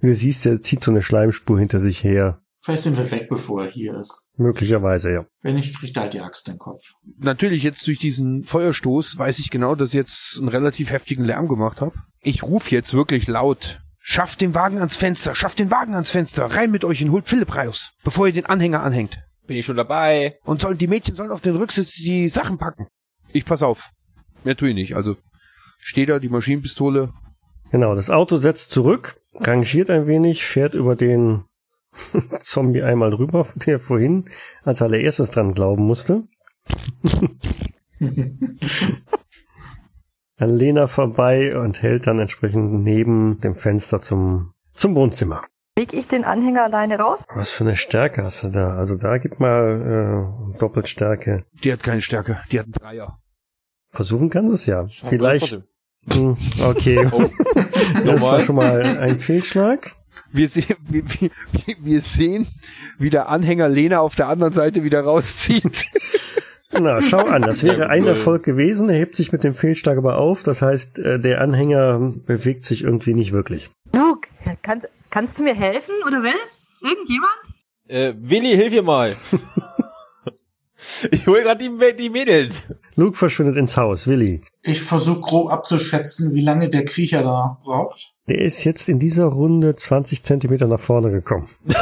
Wie du siehst, der zieht so eine Schleimspur hinter sich her. Vielleicht sind wir weg, bevor er hier ist. Möglicherweise, ja. Wenn nicht, kriegt er halt die Axt in den Kopf. Natürlich jetzt durch diesen Feuerstoß weiß ich genau, dass ich jetzt einen relativ heftigen Lärm gemacht habe. Ich rufe jetzt wirklich laut. Schafft den Wagen ans Fenster, schafft den Wagen ans Fenster, rein mit euch und holt Philipp raus, bevor ihr den Anhänger anhängt. Bin ich schon dabei. Und soll, die Mädchen sollen auf den Rücksitz die Sachen packen. Ich pass auf. Mehr tue ich nicht. Also steht da die Maschinenpistole. Genau, das Auto setzt zurück, rangiert ein wenig, fährt über den Zombie einmal drüber, der vorhin als allererstes dran glauben musste. An Lena vorbei und hält dann entsprechend neben dem Fenster zum, zum Wohnzimmer. Leg ich den Anhänger alleine raus? Was für eine Stärke hast du da? Also da gib mal äh, doppelt Stärke. Die hat keine Stärke. Die hat einen Dreier. Versuchen kannst du es ja. Vielleicht, Okay, Oh, das war schon mal ein Fehlschlag. Wir, sehen, wir, wir, wir sehen, wie der Anhänger Lena auf der anderen Seite wieder rauszieht. Na, schau an, das wäre ein gut. Erfolg gewesen, er hebt sich mit dem Fehlschlag aber auf, das heißt, äh, der Anhänger bewegt sich irgendwie nicht wirklich. Luke, kannst, kannst du mir helfen oder will? Irgendjemand? Äh, Willi, hilf mir mal. ich hol grad die, die Mädels. Luke verschwindet ins Haus, Willi. Ich versuche grob abzuschätzen, wie lange der Kriecher da braucht. Der ist jetzt in dieser Runde 20 Zentimeter nach vorne gekommen.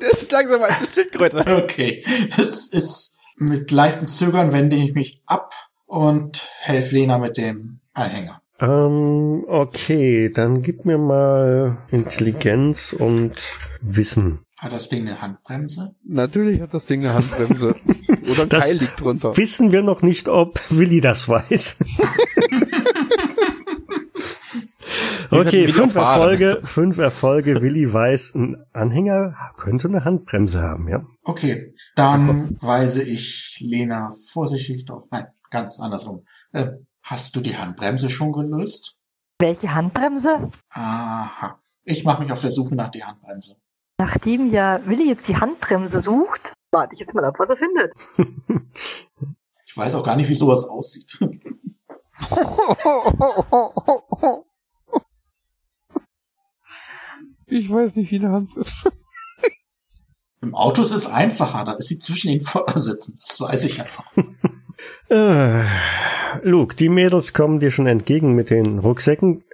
Das ist langsam als eine Schildkröte. Okay, es ist mit leichtem Zögern wende ich mich ab und helfe Lena mit dem Anhänger. Ähm, okay, dann gib mir mal Intelligenz und Wissen. Hat das Ding eine Handbremse? Natürlich hat das Ding eine Handbremse. Oder ein Das Keil liegt drunter. Wissen wir noch nicht, ob Willi das weiß. okay, fünf. Erfolge, fünf Erfolge. Willi weiß, ein Anhänger könnte eine Handbremse haben, ja. Okay, dann weise ich Lena vorsichtig auf. Nein, ganz andersrum. Äh, hast du die Handbremse schon gelöst? Welche Handbremse? Aha. Ich mache mich auf der Suche nach der Handbremse. Nachdem ja Willi jetzt die Handbremse sucht, warte ich jetzt mal ab, was er findet. Ich weiß auch gar nicht, wie sowas aussieht. Ich weiß nicht, wie eine Hand ist. Im Auto ist es einfacher, da ist sie zwischen den Vordersitzen. Das weiß ich ja noch. Äh, Luke, die Mädels kommen dir schon entgegen mit den Rucksäcken.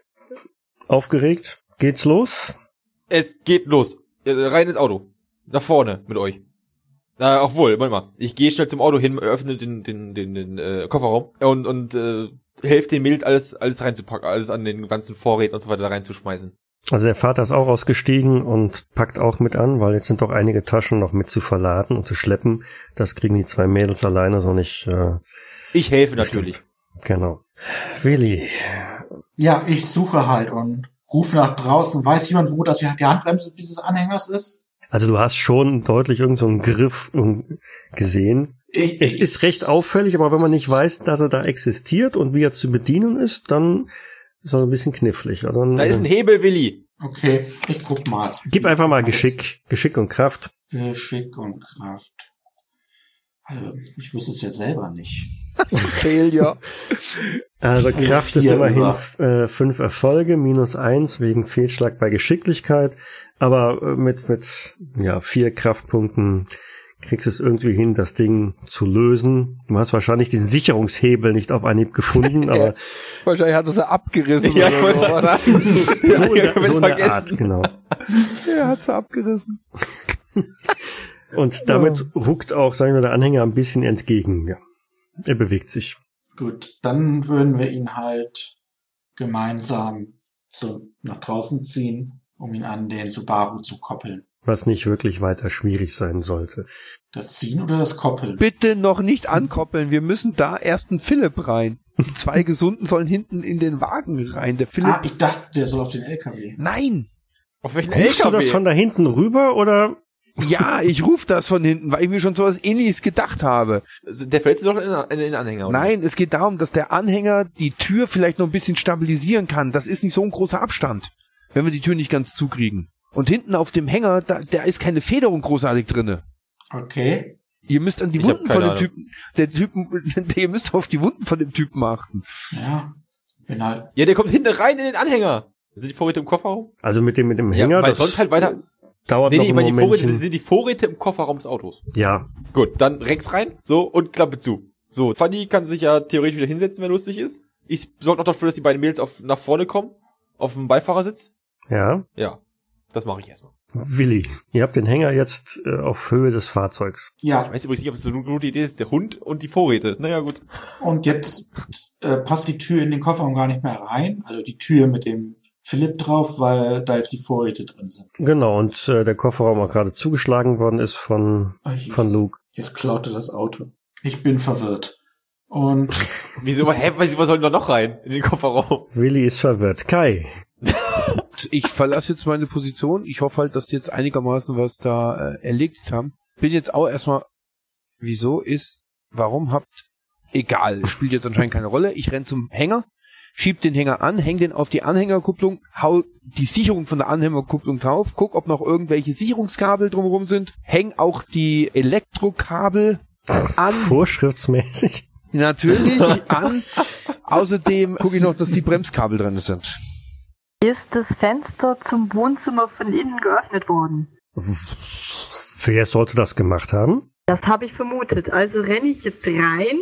Aufgeregt. Geht's los? Es geht los. Äh, Rein ins Auto. Nach vorne mit euch. Äh, obwohl, warte mal. Ich gehe schnell zum Auto hin, öffne den, den, den, den äh, Kofferraum und, und äh, helfe den Mädels alles, alles reinzupacken, alles an den ganzen Vorräten und so weiter da reinzuschmeißen. Also der Vater ist auch ausgestiegen und packt auch mit an, weil jetzt sind doch einige Taschen noch mit zu verladen und zu schleppen. Das kriegen die zwei Mädels alleine so nicht. Äh, Ich helfe natürlich. genau. Willi, Ja, ich suche halt und rufe nach draußen. Weiß jemand, wo das die Handbremse dieses Anhängers ist? also du hast schon deutlich irgendeinen so Griff gesehen. Ich, Es ist recht auffällig, aber wenn man nicht weiß, dass er da existiert und wie er zu bedienen ist, dann ist er so ein bisschen knifflig. Also dann, Da ist ein äh, Hebel, Willi. Okay, ich guck mal. gib einfach mal Geschick, Geschick und Kraft. Geschick und Kraft. Also, ich wüsste es ja selber nicht. Failure. Also Kraft ist immerhin äh, fünf Erfolge, minus eins wegen Fehlschlag bei Geschicklichkeit. Aber äh, mit, mit ja, vier Kraftpunkten kriegst du es irgendwie hin, das Ding zu lösen. Du hast wahrscheinlich diesen Sicherungshebel nicht auf Anhieb gefunden, aber Wahrscheinlich hat er sie abgerissen. Ja, oder sowas. so, so, Ja, der, ich so vergessen. Art, genau. Er hat sie abgerissen. Und damit ruckt auch, sagen wir, der Anhänger ein bisschen entgegen. Ja. Er bewegt sich. Gut, dann würden wir ihn halt gemeinsam zu, nach draußen ziehen, um ihn an den Subaru zu koppeln. Was nicht wirklich weiter schwierig sein sollte. Das Ziehen oder das Koppeln? Bitte noch nicht ankoppeln. Wir müssen da erst einen Philipp rein. Die zwei Gesunden sollen hinten in den Wagen rein. Der Philipp. Ah, ich dachte, der soll auf den LKW. Nein! Auf welchen Rufst du das LKW? von da hinten rüber oder? Ja, ich rufe das von hinten, weil ich mir schon sowas ähnliches gedacht habe. Also, Der verletzt sich doch in, den Anhänger. oder? Nein, es geht darum, dass der Anhänger die Tür vielleicht noch ein bisschen stabilisieren kann. Das ist nicht so ein großer Abstand, wenn wir die Tür nicht ganz zukriegen. Und hinten auf dem Hänger, da, da ist keine Federung großartig drinne. Okay. Ihr müsst an die Ich Wunden von dem Ahnung. Typen, der Typen, ihr müsst auf die Wunden von dem Typen achten. Ja. Halt. Ja, der kommt hinten rein in den Anhänger. Sind die Vorräte im Kofferraum? Also mit dem, mit dem Ja, Hänger, weil das sonst halt weiter. Dauert Nee, noch nee, ein weil die Vorräte sind, die Vorräte im Kofferraum des Autos. Ja, Gut, dann Rex rein, so, und Klappe zu. So, Fanny kann sich ja theoretisch wieder hinsetzen, wenn lustig ist. Ich sorge noch dafür, dass die beiden Mädels auf, nach vorne kommen. Auf dem Beifahrersitz. ja. Ja. Das mache ich erstmal. Willi, ihr habt den Hänger jetzt äh, auf Höhe des Fahrzeugs. Ich Ja. weiß übrigens nicht, ob es so eine gute Idee ist. Der Hund und die Vorräte. Naja, gut. Und jetzt äh, passt die Tür in den Kofferraum gar nicht mehr rein. Also die Tür mit dem Philipp drauf, weil da jetzt die Vorräte drin sind. Genau, und äh, der Kofferraum auch gerade zugeschlagen worden ist von, je. von Luke. Jetzt klaute das Auto. Ich bin verwirrt. Und Wieso, hä, was was soll denn da noch rein? In den Kofferraum? Willi ist verwirrt. Kai, Ich verlasse jetzt meine Position. Ich hoffe halt, dass die jetzt einigermaßen was da äh, erledigt haben. Bin jetzt auch erstmal, wieso ist, warum habt, egal, spielt jetzt anscheinend keine Rolle. Ich renn zum Hänger, schieb den Hänger an, häng den auf die Anhängerkupplung, hau die Sicherung von der Anhängerkupplung drauf, guck, ob noch irgendwelche Sicherungskabel drumherum sind, häng auch die Elektrokabel an, Vorschriftsmäßig. natürlich an. Außerdem gucke ich noch, dass die Bremskabel drin sind. Ist das Fenster zum Wohnzimmer von innen geöffnet worden? Wer sollte das gemacht haben? Das habe ich vermutet. Also renne ich jetzt rein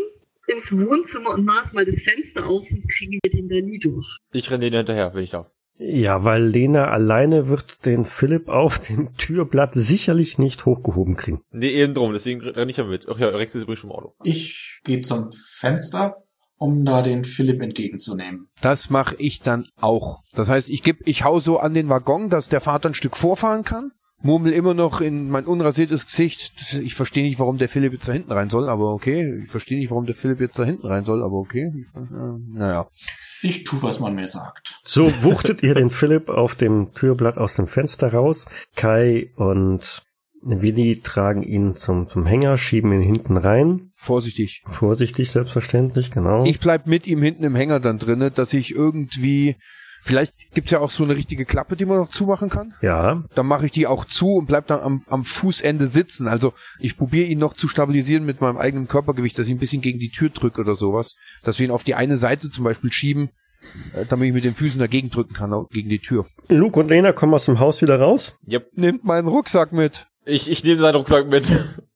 ins Wohnzimmer und maß mal das Fenster auf, sonst kriegen wir den da nie durch. Ich renne denen hinterher, wenn ich darf. Ja, weil Lena alleine wird den Philipp auf dem Türblatt sicherlich nicht hochgehoben kriegen. Nee, eben drum, deswegen renne ich ja mit. Ach ja, Rex ist übrigens schon im Auto. Ich gehe zum Fenster, um da den Philipp entgegenzunehmen. Das mache ich dann auch. Das heißt, ich geb, ich hau so an den Waggon, dass der Vater ein Stück vorfahren kann. Murmel immer noch in mein unrasiertes Gesicht. Ich verstehe nicht, warum der Philipp jetzt da hinten rein soll, aber okay. Ich verstehe nicht, warum der Philipp jetzt da hinten rein soll, aber okay. Naja. Ich tu, was man mir sagt. So wuchtet ihr den Philipp auf dem Türblatt aus dem Fenster raus. Kai und Willi tragen ihn zum, zum Hänger, schieben ihn hinten rein. Vorsichtig. Vorsichtig, selbstverständlich, genau. Ich bleib mit ihm hinten im Hänger dann drinne, dass ich irgendwie. Vielleicht gibt's ja auch so eine richtige Klappe, die man noch zumachen kann. ja, Dann mache ich die auch zu und bleib dann am, am Fußende sitzen. Also ich probiere ihn noch zu stabilisieren mit meinem eigenen Körpergewicht, dass ich ein bisschen gegen die Tür drücke oder sowas. Dass wir ihn auf die eine Seite zum Beispiel schieben, äh, damit ich mit den Füßen dagegen drücken kann, gegen die Tür. Luke und Lena kommen aus dem Haus wieder raus. Yep. Nimmt meinen Rucksack mit. Ich, ich nehme seinen Rucksack mit.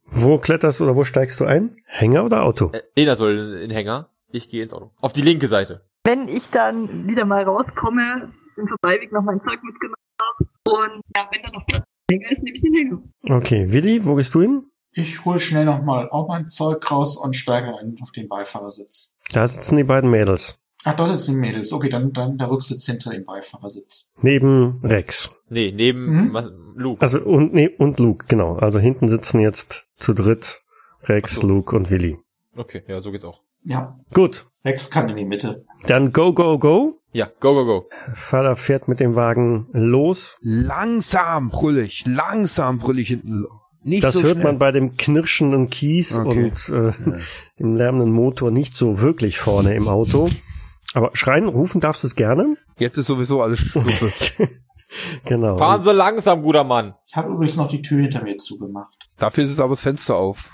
Wo kletterst du oder wo steigst du ein? Hänger oder Auto? Äh, Lena soll in den Hänger. Ich gehe ins Auto. Auf die linke Seite. Wenn ich dann wieder mal rauskomme, im Vorbeiweg noch mein Zeug mitgenommen habe und ja, wenn da noch Platz im Hänger ist, nehme ich den Hänger. Okay, Willi, wo gehst du hin? Ich hol schnell nochmal auch mein Zeug raus und steige ein auf den Beifahrersitz. Da sitzen die beiden Mädels. Ach, da sitzen die Mädels. Okay, dann, dann der Rücksitz hinter dem Beifahrersitz. Neben Rex. Nee, neben Mhm. Luke. Also und nee, und Luke, genau. Also hinten sitzen jetzt zu dritt Rex, so. Luke und Willi. Okay, ja, so geht's auch. Ja, Gut, Rex kann in die Mitte. dann go, go, go. Ja, go, go, go. Vater fährt mit dem Wagen los. Langsam brüll ich, langsam brüll ich hinten. Nicht Das so hört schnell. man bei dem knirschenden Kies Okay. und äh, dem lärmenden Motor nicht so wirklich vorne im Auto. Aber schreien, rufen darfst du es gerne. Jetzt ist sowieso alles Schluppe. Genau. Fahren Sie langsam, guter Mann. Ich habe übrigens noch die Tür hinter mir zugemacht. Dafür ist es aber das Fenster auf.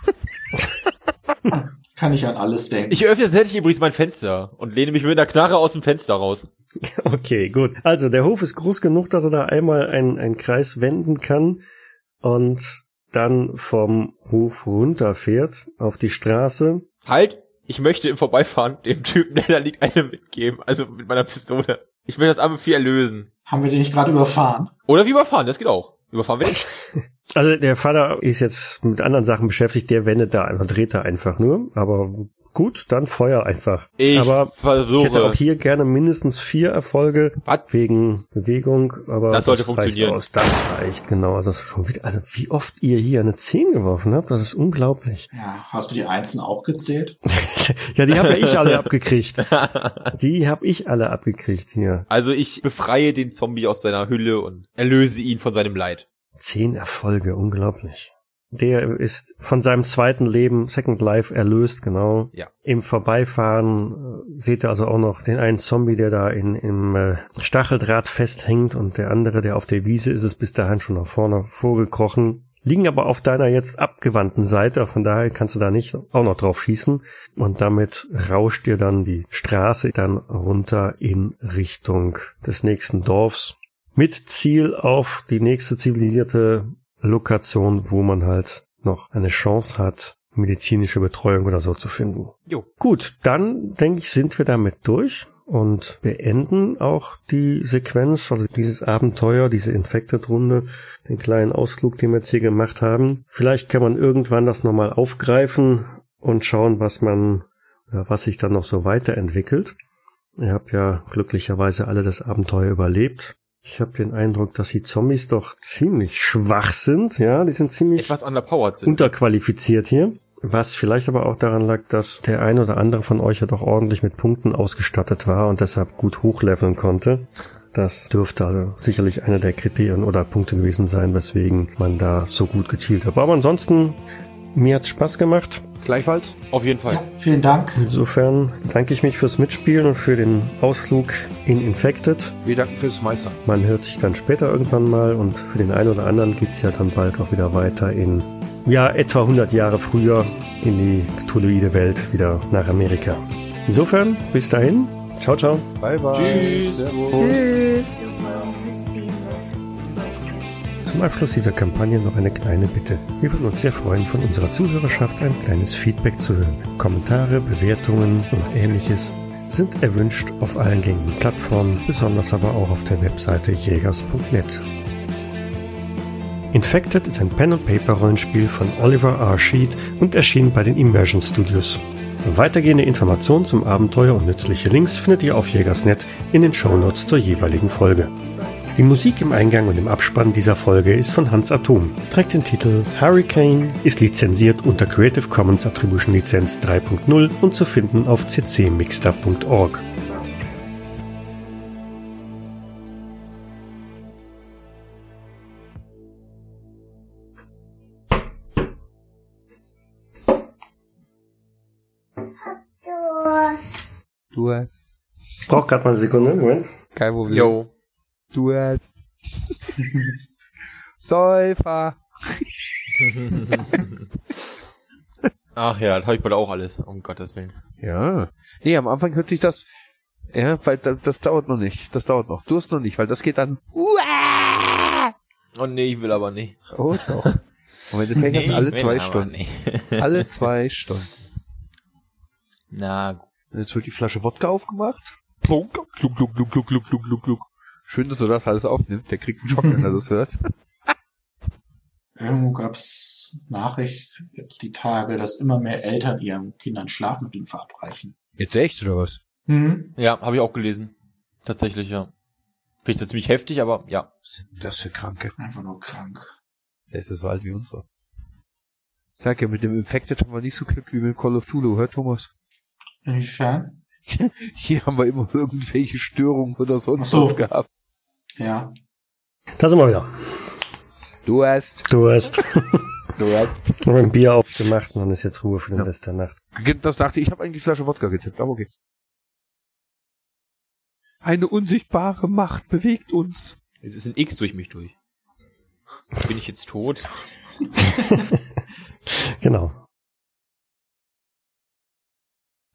Kann ich an alles denken. Ich öffne tatsächlich übrigens mein Fenster und lehne mich mit einer Knarre aus dem Fenster raus. Okay, gut. Also der Hof ist groß genug, dass er da einmal einen, einen Kreis wenden kann und dann vom Hof runterfährt auf die Straße. Halt! Ich möchte im Vorbeifahren dem Typen, der da liegt, eine mitgeben. Also mit meiner Pistole. Ich will das arme Vieh erlösen. Haben wir den nicht gerade überfahren? Oder wie überfahren, das geht auch. Überfahren will ich. Also der Vater ist jetzt mit anderen Sachen beschäftigt, der wendet da einfach, dreht da einfach nur. Aber gut, dann Feuer einfach. Ich aber ich hätte versuche. auch hier gerne mindestens vier Erfolge Was? wegen Bewegung, aber Das sollte reicht funktionieren. Aus. Das reicht, genau. Also das schon wieder, also wie oft ihr hier eine 10 geworfen habt, das ist unglaublich. Ja, hast du die Einsen auch gezählt? Ja, die habe ja ich alle abgekriegt. Die habe ich alle abgekriegt hier. Also ich befreie den Zombie aus seiner Hülle und erlöse ihn von seinem Leid. Zehn Erfolge, unglaublich. Der ist von seinem zweiten Leben, Second Life, erlöst, genau. Ja. Im Vorbeifahren äh, seht ihr also auch noch den einen Zombie, der da in, im äh, Stacheldraht festhängt und der andere, der auf der Wiese ist, ist bis dahin schon nach vorne vorgekrochen. Liegen aber auf deiner jetzt abgewandten Seite, von daher kannst du da nicht auch noch drauf schießen. Und damit rauscht dir dann die Straße dann runter in Richtung des nächsten Dorfs. Mit Ziel auf die nächste zivilisierte Lokation, wo man halt noch eine Chance hat, medizinische Betreuung oder so zu finden. Jo. Gut, dann denke ich, sind wir damit durch und beenden auch die Sequenz, also dieses Abenteuer, diese Infected-Runde, den kleinen Ausflug, den wir jetzt hier gemacht haben. Vielleicht kann man irgendwann das nochmal aufgreifen und schauen, was man, was sich dann noch so weiterentwickelt. Ihr habt ja glücklicherweise alle das Abenteuer überlebt. Ich habe den Eindruck, dass die Zombies doch ziemlich schwach sind. Ja, die sind ziemlich Etwas underpowered sind. unterqualifiziert hier. Was vielleicht aber auch daran lag, dass der ein oder andere von euch ja doch ordentlich mit Punkten ausgestattet war und deshalb gut hochleveln konnte. Das dürfte also sicherlich einer der Kriterien oder Punkte gewesen sein, weswegen man da so gut gezielt hat. Aber ansonsten, mir hat's Spaß gemacht. Gleichfalls. Auf jeden Fall. Ja, vielen Dank. Insofern danke ich mich fürs Mitspielen und für den Ausflug in Infected. Wir danken fürs Meistern. Man hört sich dann später irgendwann mal und für den einen oder anderen geht's ja dann bald auch wieder weiter in, ja, etwa 100 Jahre früher in die Cthulhuide Welt wieder nach Amerika. Insofern, bis dahin. Ciao, ciao. Bye, bye. Tschüss. Servus. Tschüss. Zum Abschluss dieser Kampagne noch eine kleine Bitte. Wir würden uns sehr freuen, von unserer Zuhörerschaft ein kleines Feedback zu hören. Kommentare, Bewertungen und ähnliches sind erwünscht auf allen gängigen Plattformen, besonders aber auch auf der Webseite jägers.net. Infected ist ein Pen-and-Paper-Rollenspiel von Oliver R. Sheet und erschien bei den Immersion Studios. Weitergehende Informationen zum Abenteuer und nützliche Links findet ihr auf Jägersnet in den Shownotes zur jeweiligen Folge. Die Musik im Eingang und im Abspann dieser Folge ist von Hans Atom, trägt den Titel Hurricane, ist lizenziert unter Creative Commons Attribution Lizenz 3.0 und zu finden auf ccmixter.org. Du hast. Braucht gerade mal eine Sekunde, Moment. Kein Problem. Jo. Du hast. Säufer. Ach ja, das habe ich bald auch alles, um Gottes Willen. Ja. Nee, am Anfang hört sich das. Ja, weil das, das dauert noch nicht. Das dauert noch. Du hast noch nicht, weil das geht dann. Uah! Oh nee, ich will aber nicht. Oh doch. Und wenn du fängst, nee, alle zwei Stunden. alle zwei Stunden. Na gut. Jetzt wird die Flasche Wodka aufgemacht. Plunk, klunk, klunk, klunk, klunk, klunk, klunk, klunk. Schön, dass du das alles aufnimmst. Der kriegt einen Schock, wenn er das hört. Irgendwo gab's Nachricht jetzt die Tage, dass immer mehr Eltern ihren Kindern Schlafmittel verabreichen. Jetzt echt, oder was? Hm? ja, habe ich auch gelesen. Tatsächlich, ja. Finde ich jetzt ziemlich heftig, aber ja. Was sind denn das für Kranke? Einfach nur krank. Der ist ja so alt wie unsere. Sag ja, mit dem Infected haben wir nicht so Glück wie mit Call of Tulu, hört Thomas? Inwiefern? Hier haben wir immer irgendwelche Störungen oder sonst Ach so. was gehabt. Ja. Da sind wir wieder. Du hast, Du hast du hast. noch ein Bier aufgemacht und dann ist jetzt Ruhe für den Ja. Rest der Nacht. Das dachte ich, ich habe eigentlich die Flasche Wodka getippt, aber okay. Eine unsichtbare Macht bewegt uns. Es ist ein X durch mich durch. Bin ich jetzt tot? Genau.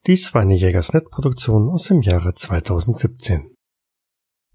Dies war eine Jägersnet-Produktion aus dem Jahre 2017.